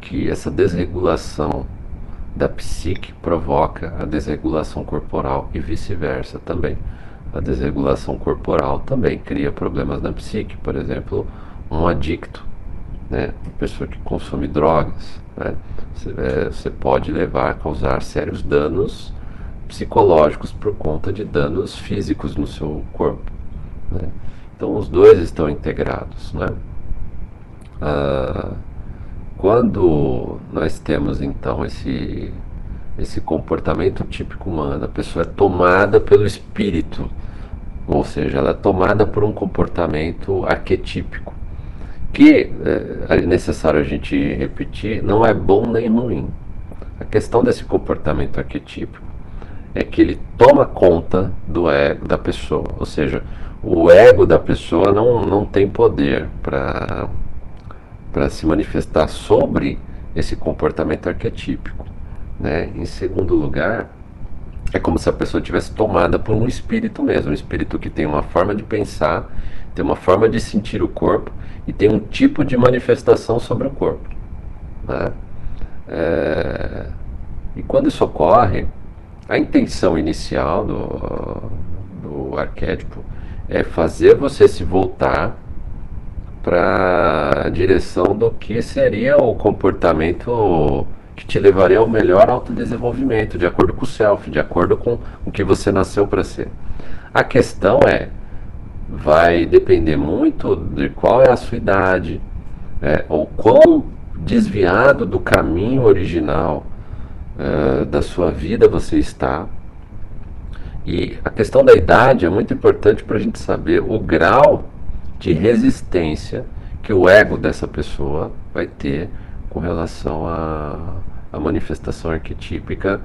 que essa desregulação da psique provoca a desregulação corporal e vice-versa também. A desregulação corporal também cria problemas na psique, por exemplo, um adicto, né? pessoa que consome drogas, né? você, é, você pode levar a causar sérios danos psicológicos por conta de danos físicos no seu corpo. Né? Então os dois estão integrados. Né? Ah, quando nós temos então esse, esse comportamento típico humano, a pessoa é tomada pelo espírito, ou seja, ela é tomada por um comportamento arquetípico, que é, é necessário a gente repetir, não é bom nem ruim. A questão desse comportamento arquetípico é que ele toma conta do ego da pessoa, ou seja, o ego da pessoa não, não tem poder para se manifestar sobre esse comportamento arquetípico. Né? Em segundo lugar, é como se a pessoa tivesse tomada por um espírito mesmo, um espírito que tem uma forma de pensar, tem uma forma de sentir o corpo e tem um tipo de manifestação sobre o corpo. Né? É... E quando isso ocorre, a intenção inicial do, do arquétipo é fazer você se voltar para a direção do que seria o comportamento que te levaria ao melhor autodesenvolvimento, de acordo com o self, de acordo com o que você nasceu para ser. A questão é, vai depender muito de qual é a sua idade, é, ou quão desviado do caminho original uh, da sua vida você está. E a questão da idade é muito importante para a gente saber o grau de resistência que o ego dessa pessoa vai ter com relação à, à manifestação arquetípica,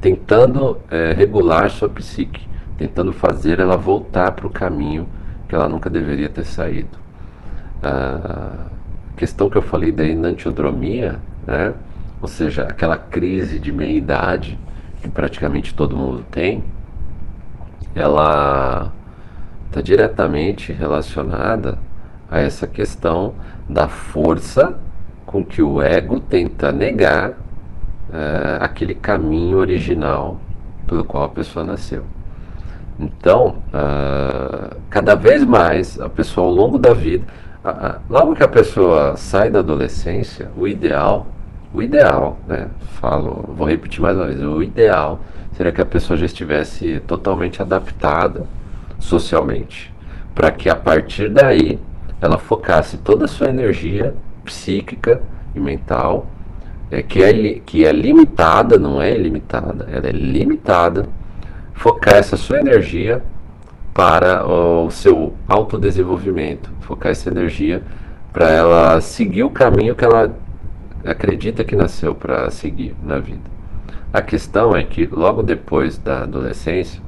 tentando é, regular sua psique, tentando fazer ela voltar para o caminho que ela nunca deveria ter saído. A questão que eu falei da enantiodromia, né? ou seja, aquela crise de meia-idade que praticamente todo mundo tem, ela está diretamente relacionada a essa questão da força com que o ego tenta negar é, aquele caminho original pelo qual a pessoa nasceu. Então, uh, cada vez mais a pessoa ao longo da vida, uh, uh, logo que a pessoa sai da adolescência, o ideal, o ideal, né? Falo, vou repetir mais uma vez, o ideal seria que a pessoa já estivesse totalmente adaptada socialmente, para que a partir daí ela focasse toda a sua energia psíquica e mental, é, que, é, que é limitada, não é ilimitada, ela é limitada, focar essa sua energia para o seu autodesenvolvimento, focar essa energia para ela seguir o caminho que ela acredita que nasceu para seguir na vida. A questão é que logo depois da adolescência,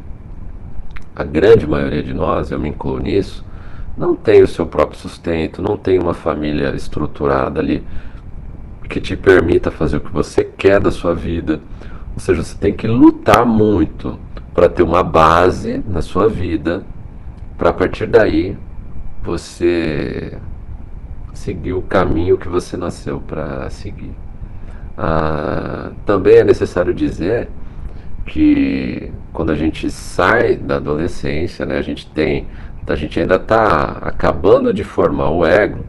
a grande maioria de nós, eu me incluo nisso, não tem o seu próprio sustento, não tem uma família estruturada ali que te permita fazer o que você quer da sua vida. Ou seja, você tem que lutar muito para ter uma base na sua vida, para a partir daí você seguir o caminho que você nasceu para seguir. Ah, também é necessário dizer que quando a gente sai da adolescência, né, a gente tem, a gente ainda está acabando de formar o ego,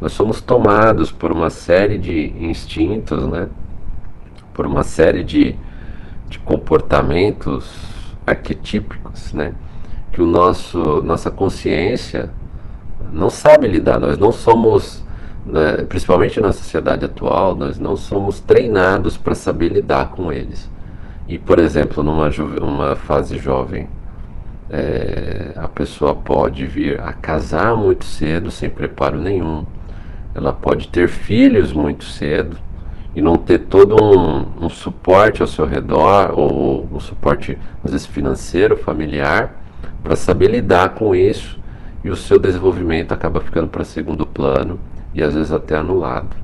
nós somos tomados por uma série de instintos, né, por uma série de, de comportamentos arquetípicos, né, que o nosso nossa consciência não sabe lidar. Nós não somos, né, principalmente na sociedade atual, nós não somos treinados para saber lidar com eles. E, por exemplo, numa uma fase jovem, é, a pessoa pode vir a casar muito cedo, sem preparo nenhum. Ela pode ter filhos muito cedo e não ter todo um, um suporte ao seu redor, ou um suporte, às vezes, financeiro, familiar, para saber lidar com isso. E o seu desenvolvimento acaba ficando para segundo plano e às vezes até anulado.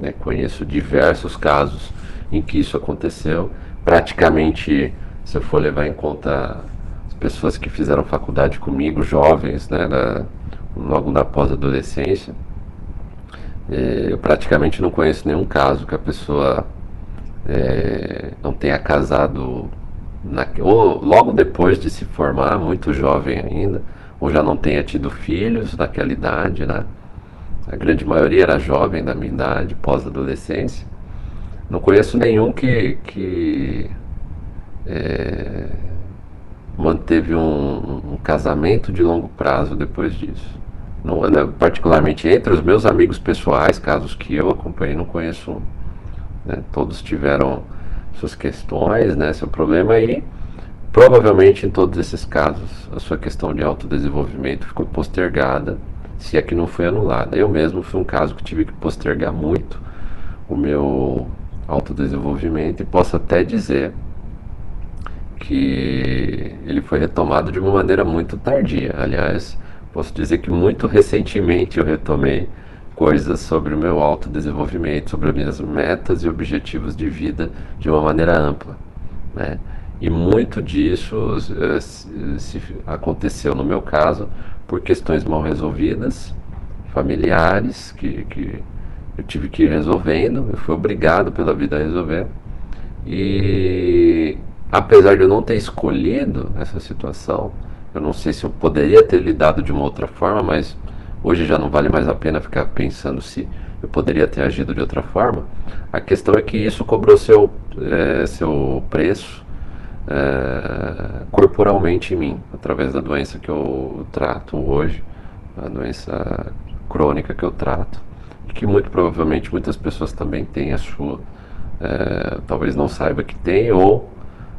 Né? Conheço diversos casos em que isso aconteceu praticamente, se eu for levar em conta as pessoas que fizeram faculdade comigo, jovens, né, na, logo na pós-adolescência, é, eu praticamente não conheço nenhum caso que a pessoa é, não tenha casado na, ou logo depois de se formar, muito jovem ainda, ou já não tenha tido filhos naquela idade, né? A grande maioria era jovem da minha idade, pós-adolescência. Não conheço nenhum que, que é, manteve um, um, casamento de longo prazo depois disso. Não, né, particularmente entre os meus amigos pessoais, casos que eu acompanhei, não conheço. Né? Todos tiveram suas questões, né, seu problema aí. Provavelmente em todos esses casos a sua questão de autodesenvolvimento ficou postergada, se é que não foi anulada. Eu mesmo fui um caso que tive que postergar muito o meu autodesenvolvimento e posso até dizer que ele foi retomado de uma maneira muito tardia. Aliás, posso dizer que muito recentemente eu retomei coisas sobre o meu autodesenvolvimento, sobre as minhas metas e objetivos de vida de uma maneira ampla. Né? E muito disso uh, se, se aconteceu no meu caso por questões mal resolvidas, familiares, que, que eu tive que ir resolvendo, eu fui obrigado pela vida a resolver. E apesar de eu não ter escolhido essa situação, eu não sei se eu poderia ter lidado de uma outra forma, mas hoje já não vale mais a pena ficar pensando se eu poderia ter agido de outra forma. A questão é que isso cobrou seu, é, seu preço é, corporalmente em mim, através da doença que eu trato hoje, a doença crônica que eu trato, e que muito provavelmente muitas pessoas também têm a sua, é, talvez não saiba que tem, ou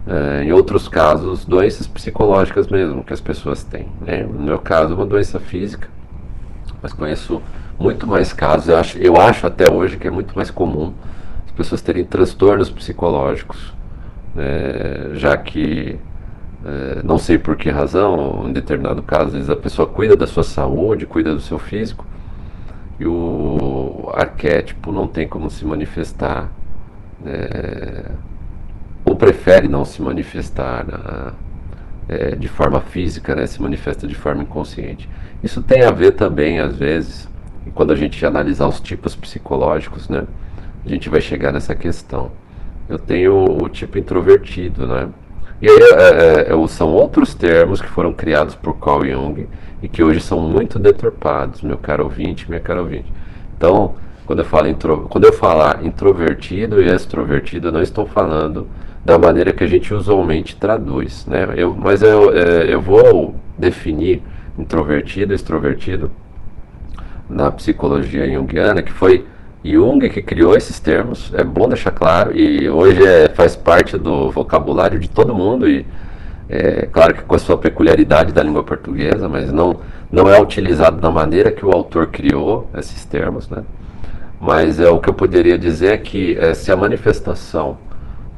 é, em outros casos, doenças psicológicas mesmo que as pessoas têm. Né? No meu caso, uma doença física, mas conheço muito mais casos. Eu acho, eu acho até hoje que é muito mais comum as pessoas terem transtornos psicológicos, né? já que é, não sei por que razão, em determinado caso, às vezes a pessoa cuida da sua saúde, cuida do seu físico, e o arquétipo não tem como se manifestar. Né? Prefere não se manifestar na, é, de forma física, né, se manifesta de forma inconsciente. Isso tem a ver também, às vezes, quando a gente analisar os tipos psicológicos, né, a gente vai chegar nessa questão. Eu tenho o tipo introvertido, né? E aí é, é, é são outros termos que foram criados por Carl Jung e que hoje são muito deturpados, meu caro ouvinte, minha cara ouvinte. Então, quando eu, falo intro, quando eu falar introvertido e extrovertido, eu não estou falando da maneira que a gente usualmente traduz, né? Eu, mas eu, é, eu vou definir introvertido extrovertido na psicologia junguiana, que foi Jung que criou esses termos, é bom deixar claro, e hoje é, faz parte do vocabulário de todo mundo, e é claro que com a sua peculiaridade da língua portuguesa, mas não, não é utilizado da maneira que o autor criou esses termos, né? Mas é o que eu poderia dizer é que é, se a manifestação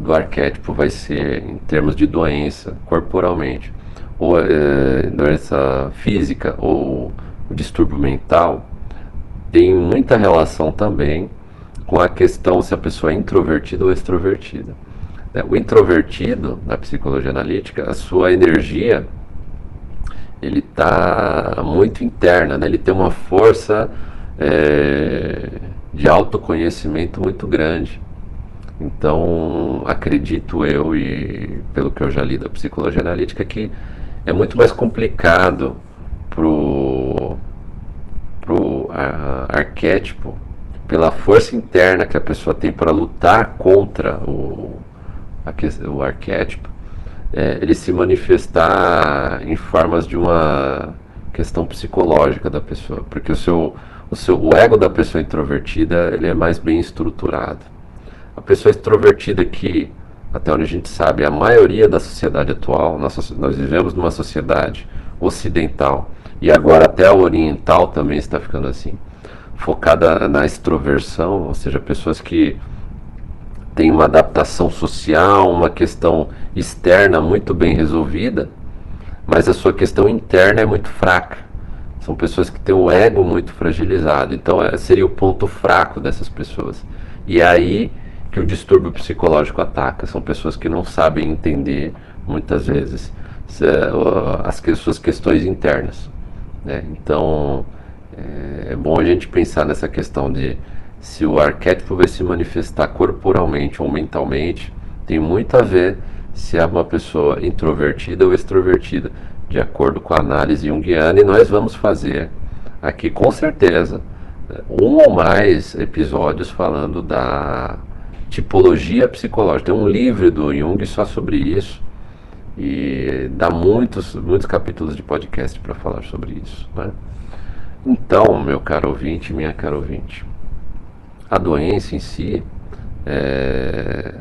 do arquétipo vai ser em termos de doença corporalmente, ou é, doença física, ou distúrbio mental, tem muita relação também com a questão se a pessoa é introvertida ou extrovertida. Né? O introvertido, na psicologia analítica, a sua energia ele está muito interna, né? ele tem uma força é, de autoconhecimento muito grande. Então, acredito eu, e pelo que eu já li da psicologia analítica, que é muito mais complicado pro, pro a, arquétipo, pela força interna que a pessoa tem para lutar contra o, a, o arquétipo, é, ele se manifestar em formas de uma questão psicológica da pessoa, porque o seu, o seu o ego da pessoa introvertida ele é mais bem estruturado a pessoa extrovertida que, até onde a gente sabe, a maioria da sociedade atual, nós, nós vivemos numa sociedade ocidental e agora até a oriental também está ficando assim, focada na extroversão, ou seja, pessoas que têm uma adaptação social, uma questão externa muito bem resolvida, mas a sua questão interna é muito fraca. São pessoas que têm o ego muito fragilizado. Então, é, seria o ponto fraco dessas pessoas. E aí que o distúrbio psicológico ataca. São pessoas que não sabem entender, muitas vezes, as suas questões internas. Né? Então, é, é bom a gente pensar nessa questão de se o arquétipo vai se manifestar corporalmente ou mentalmente, tem muito a ver se é uma pessoa introvertida ou extrovertida, de acordo com a análise junguiana, e nós vamos fazer aqui com certeza um ou mais episódios falando da tipologia psicológica. Tem um livro do Jung só sobre isso e dá muitos, muitos capítulos de podcast para falar sobre isso. Né? Então, meu caro ouvinte, minha cara ouvinte, a doença em si, é,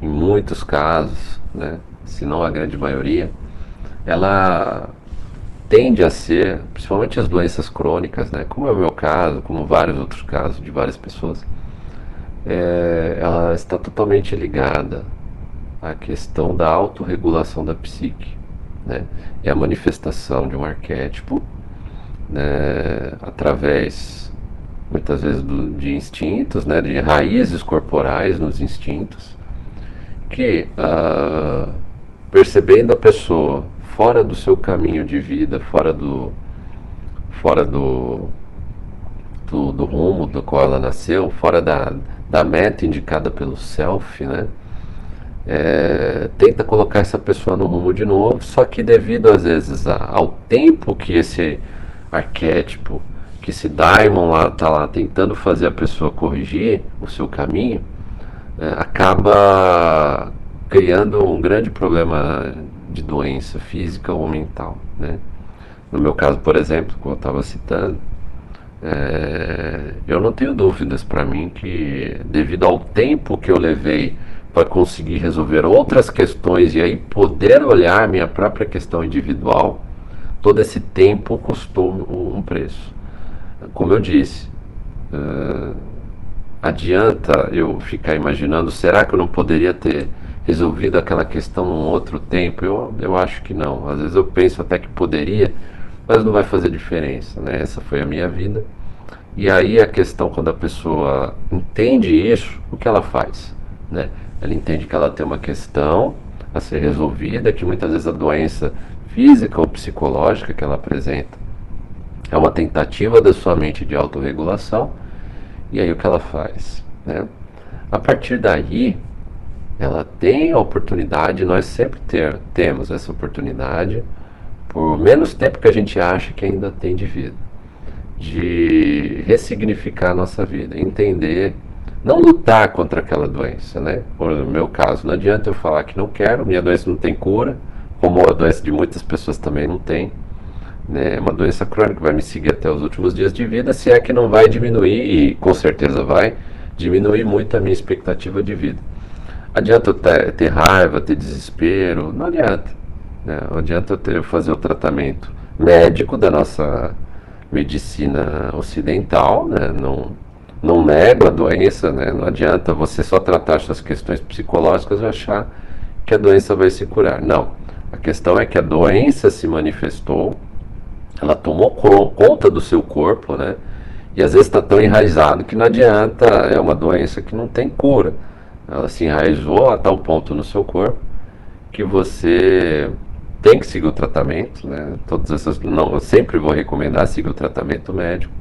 em muitos casos, né, se não a grande maioria, ela tende a ser, principalmente as doenças crônicas, né, como é o meu caso, como vários outros casos de várias pessoas, é, ela está totalmente ligada à questão da autorregulação da psique. Né? É a manifestação de um arquétipo né, através, muitas vezes, do, de instintos, né, de raízes corporais nos instintos, que, uh, percebendo a pessoa fora do seu caminho de vida, fora do, fora do, do, do rumo do qual ela nasceu, fora da, da meta indicada pelo self, né? É, tenta colocar essa pessoa no rumo de novo, só que devido às vezes ao tempo que esse arquétipo, que esse daimon lá está lá tentando fazer a pessoa corrigir o seu caminho, é, acaba criando um grande problema de doença física ou mental, né? No meu caso, por exemplo, como eu estava citando, é, eu não tenho dúvidas para mim que, devido ao tempo que eu levei para conseguir resolver outras questões e aí poder olhar minha própria questão individual, todo esse tempo custou um preço. Como eu disse, uh, adianta eu ficar imaginando, será que eu não poderia ter resolvido aquela questão num outro tempo? Eu, eu acho que não. Às vezes eu penso até que poderia, mas não vai fazer diferença, né? Essa foi a minha vida. E aí a questão quando a pessoa entende isso, o que ela faz, né? Ela entende que ela tem uma questão a ser resolvida, que muitas vezes a doença física ou psicológica que ela apresenta é uma tentativa da sua mente de autorregulação. E aí o que ela faz, né? A partir daí, ela tem a oportunidade, nós sempre ter, temos essa oportunidade por menos tempo que a gente acha que ainda tem de vida, de ressignificar a nossa vida, entender, não lutar contra aquela doença, né? No meu caso, não adianta eu falar que não quero, minha doença não tem cura, como a doença de muitas pessoas também não tem. Né? É uma doença crônica vai me seguir até os últimos dias de vida, se é que não vai diminuir, e com certeza vai, diminuir muito a minha expectativa de vida. Adianta eu ter, ter raiva, ter desespero? Não adianta. Né? Não adianta eu ter, fazer o tratamento médico da nossa medicina ocidental, né? não, não nego a doença, né? não adianta você só tratar essas questões psicológicas e achar que a doença vai se curar. Não. A questão é que a doença se manifestou, ela tomou conta do seu corpo, né? E às vezes está tão enraizado que não adianta, é uma doença que não tem cura. Ela se enraizou a tal ponto no seu corpo que você tem que seguir o tratamento, né? Todas essas, não, eu sempre vou recomendar seguir o tratamento médico,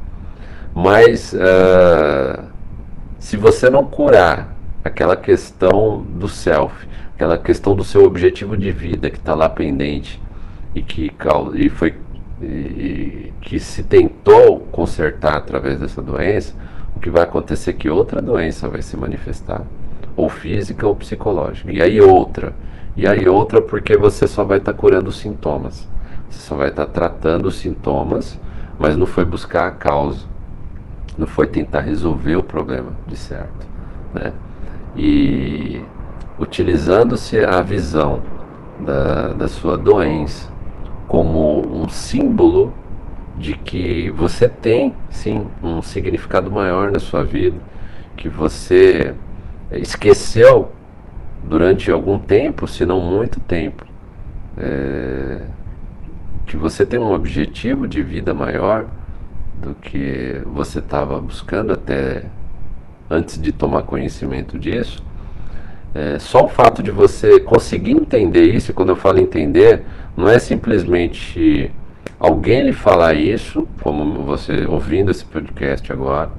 mas uh, se você não curar aquela questão do self, aquela questão do seu objetivo de vida que está lá pendente e que e foi e, que se tentou consertar através dessa doença, o que vai acontecer é que outra doença vai se manifestar, ou física ou psicológica, e aí outra e aí outra porque você só vai estar tá curando os sintomas. Você só vai estar tá tratando os sintomas, mas não foi buscar a causa. Não foi tentar resolver o problema de certo. Né? E utilizando-se a visão da, da sua doença como um símbolo de que você tem sim um significado maior na sua vida, que você esqueceu durante algum tempo, se não muito tempo, é, que você tem um objetivo de vida maior do que você estava buscando até antes de tomar conhecimento disso. É, só o fato de você conseguir entender isso, e quando eu falo entender, não é simplesmente alguém lhe falar isso, como você ouvindo esse podcast agora,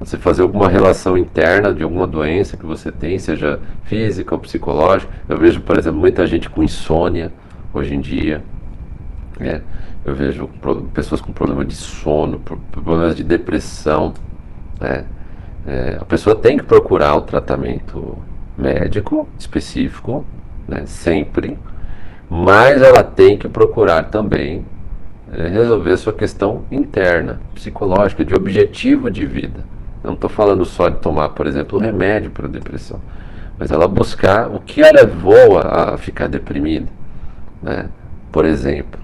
você fazer alguma relação interna de alguma doença que você tem, seja física ou psicológica. Eu vejo, por exemplo, muita gente com insônia hoje em dia. Né? Eu vejo pessoas com problema de sono, problemas de depressão. Né? É, a pessoa tem que procurar o tratamento médico específico, né? sempre, mas ela tem que procurar também é, resolver sua questão interna, psicológica, de objetivo de vida. Não estou falando só de tomar, por exemplo, remédio para depressão, mas ela buscar o que a levou a, ficar deprimida, né? por exemplo.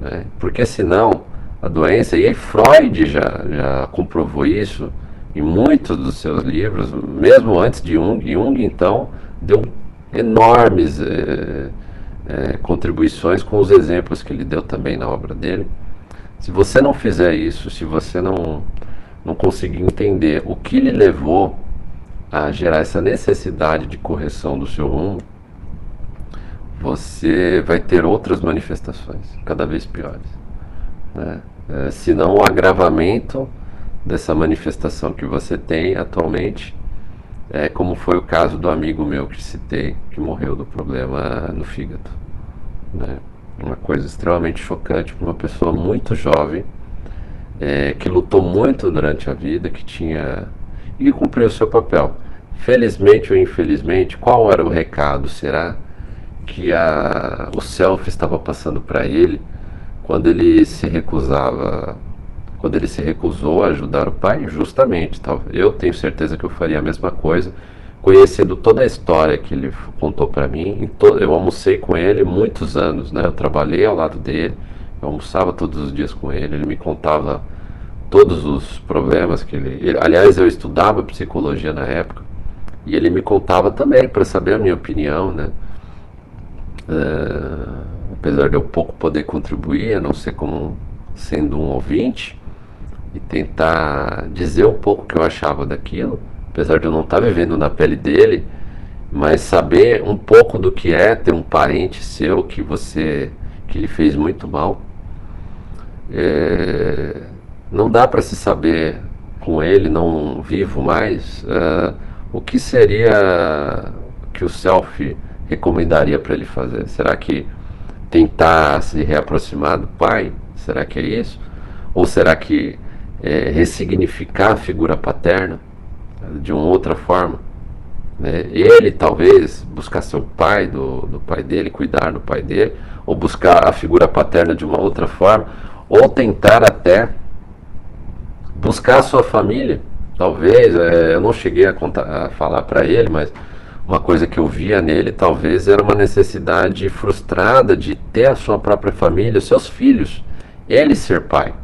Né? Porque senão a doença, e aí Freud já, já comprovou isso em muitos dos seus livros, mesmo antes de Jung, Jung então deu enormes é, é, contribuições com os exemplos que ele deu também na obra dele. Se você não fizer isso, se você não, não conseguir entender o que lhe levou a gerar essa necessidade de correção do seu rumo, você vai ter outras manifestações cada vez piores. Né? É, se não o agravamento dessa manifestação que você tem atualmente é, como foi o caso do amigo meu que citei, que morreu do problema no fígado. Né? Uma coisa extremamente chocante para uma pessoa muito jovem, é, que lutou muito durante a vida, que tinha. e cumpriu o seu papel. Felizmente ou infelizmente, qual era o recado? Será que a, o self estava passando para ele quando ele se recusava quando ele se recusou a ajudar o pai, justamente. Tá? Eu tenho certeza que eu faria a mesma coisa, conhecendo toda a história que ele contou para mim. Eu almocei com ele muitos anos, né? Eu trabalhei ao lado dele, eu almoçava todos os dias com ele, ele me contava todos os problemas que ele, ele aliás, eu estudava psicologia na época e ele me contava também para saber a minha opinião, né? É, apesar de eu pouco poder contribuir, a não ser como sendo um ouvinte, e tentar dizer um pouco o que eu achava daquilo, apesar de eu não estar tá vivendo na pele dele, mas saber um pouco do que é ter um parente seu que você que lhe fez muito mal. É, não dá para se saber com ele, não vivo mais, uh, o que seria que o self recomendaria para ele fazer? Será que tentar se reaproximar do pai? Será que é isso? Ou será que é, ressignificar a figura paterna de uma outra forma. Né? Ele talvez buscar ser o pai do, do pai dele, cuidar do pai dele, ou buscar a figura paterna de uma outra forma, ou tentar até buscar a sua família. Talvez, é, eu não cheguei a, contar, a falar para ele, mas uma coisa que eu via nele talvez era uma necessidade frustrada de ter a sua própria família, seus filhos, ele ser pai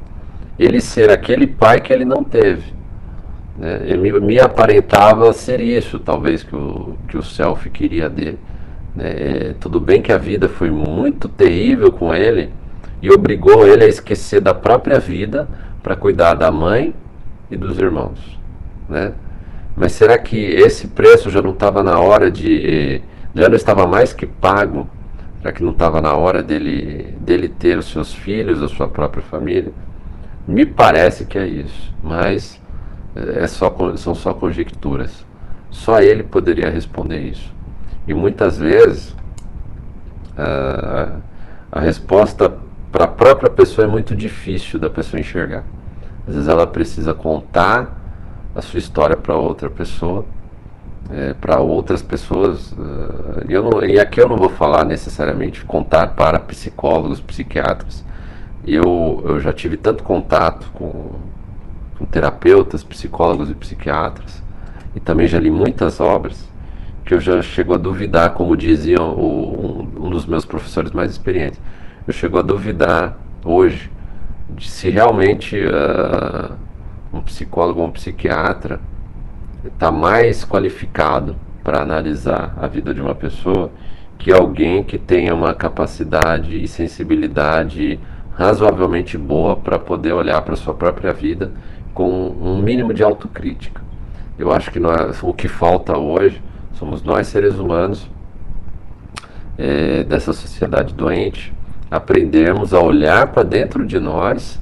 ele ser aquele pai que ele não teve. Né? Me, me, aparentava ser isso, talvez, que o, que o self queria dele. Né? É, tudo bem que a vida foi muito terrível com ele e obrigou ele a esquecer da própria vida para cuidar da mãe e dos irmãos. Né? Mas será que esse preço já não estava na hora de. já não estava mais que pago? Será que não estava na hora dele, dele ter os seus filhos, a sua própria família? Me parece que é isso, mas é só, são só conjecturas. Só ele poderia responder isso. E muitas vezes a, a resposta para a própria pessoa é muito difícil da pessoa enxergar. Às vezes ela precisa contar a sua história para outra pessoa, é, para outras pessoas. Uh, eu não, e aqui eu não vou falar necessariamente contar para psicólogos, psiquiatras, eu, eu já tive tanto contato com, com terapeutas, psicólogos e psiquiatras, e também já li muitas obras, que eu já chego a duvidar, como dizia o, um, um dos meus professores mais experientes, eu chego a duvidar hoje de se realmente uh, um psicólogo ou um psiquiatra está mais qualificado para analisar a vida de uma pessoa que alguém que tenha uma capacidade e sensibilidade razoavelmente boa para poder olhar para sua própria vida com um mínimo de autocrítica. Eu acho que nós, o que falta hoje somos nós seres humanos é, dessa sociedade doente aprendermos a olhar para dentro de nós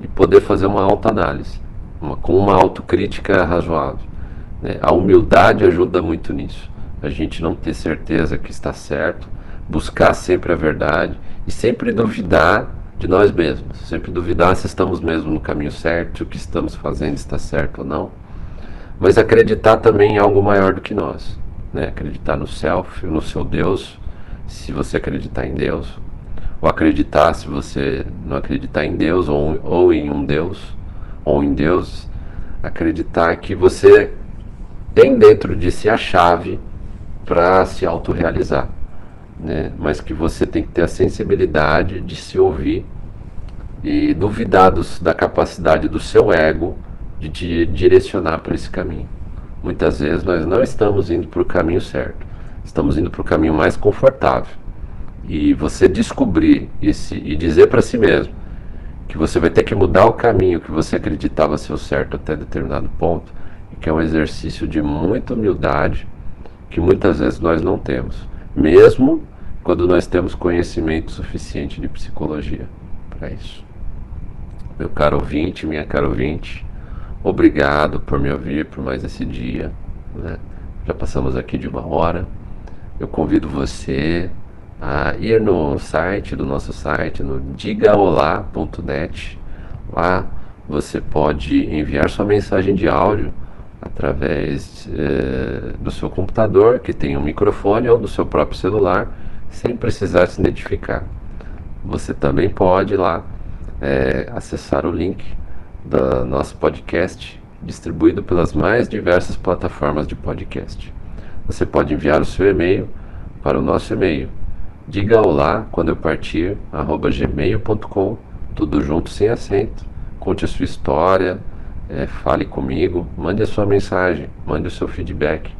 e poder fazer uma autoanálise, uma, com uma autocrítica razoável. Né? A humildade ajuda muito nisso. A gente não ter certeza que está certo, buscar sempre a verdade e sempre duvidar de nós mesmos. Sempre duvidar se estamos mesmo no caminho certo, o que estamos fazendo está certo ou não. Mas acreditar também em algo maior do que nós. Né? Acreditar no self, no seu Deus, se você acreditar em Deus. Ou acreditar, se você não acreditar em Deus ou, ou em um Deus, ou em Deus, acreditar que você tem dentro de si a chave para se autorrealizar, né? mas que você tem que ter a sensibilidade de se ouvir e duvidar dos, da capacidade do seu ego de te direcionar para esse caminho. Muitas vezes nós não estamos indo para o caminho certo, estamos indo para o caminho mais confortável. E você descobrir esse, e dizer para si mesmo que você vai ter que mudar o caminho que você acreditava ser o certo até determinado ponto, que é um exercício de muita humildade que muitas vezes nós não temos, mesmo quando nós temos conhecimento suficiente de psicologia para isso. Meu caro ouvinte, minha cara ouvinte, obrigado por me ouvir por mais esse dia. Né? Já passamos aqui de uma hora. Eu convido você a ir no site do nosso site, no digaolá.net. Lá você pode enviar sua mensagem de áudio através eh, do seu computador, que tem um microfone, ou do seu próprio celular, sem precisar se identificar. Você também pode lá eh, acessar o link do nosso podcast, distribuído pelas mais diversas plataformas de podcast. Você pode enviar o seu e-mail para o nosso e-mail. Diga olá quando eu partir, arroba gmail.com, tudo junto sem acento. Conte a sua história, é, fale comigo, mande a sua mensagem, mande o seu feedback.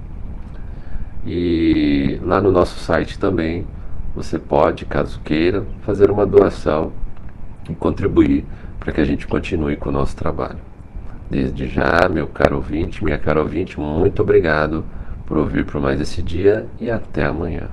E lá no nosso site também você pode, caso queira, fazer uma doação e contribuir para que a gente continue com o nosso trabalho. Desde já, meu caro ouvinte, minha cara ouvinte, muito obrigado por ouvir por mais esse dia e até amanhã.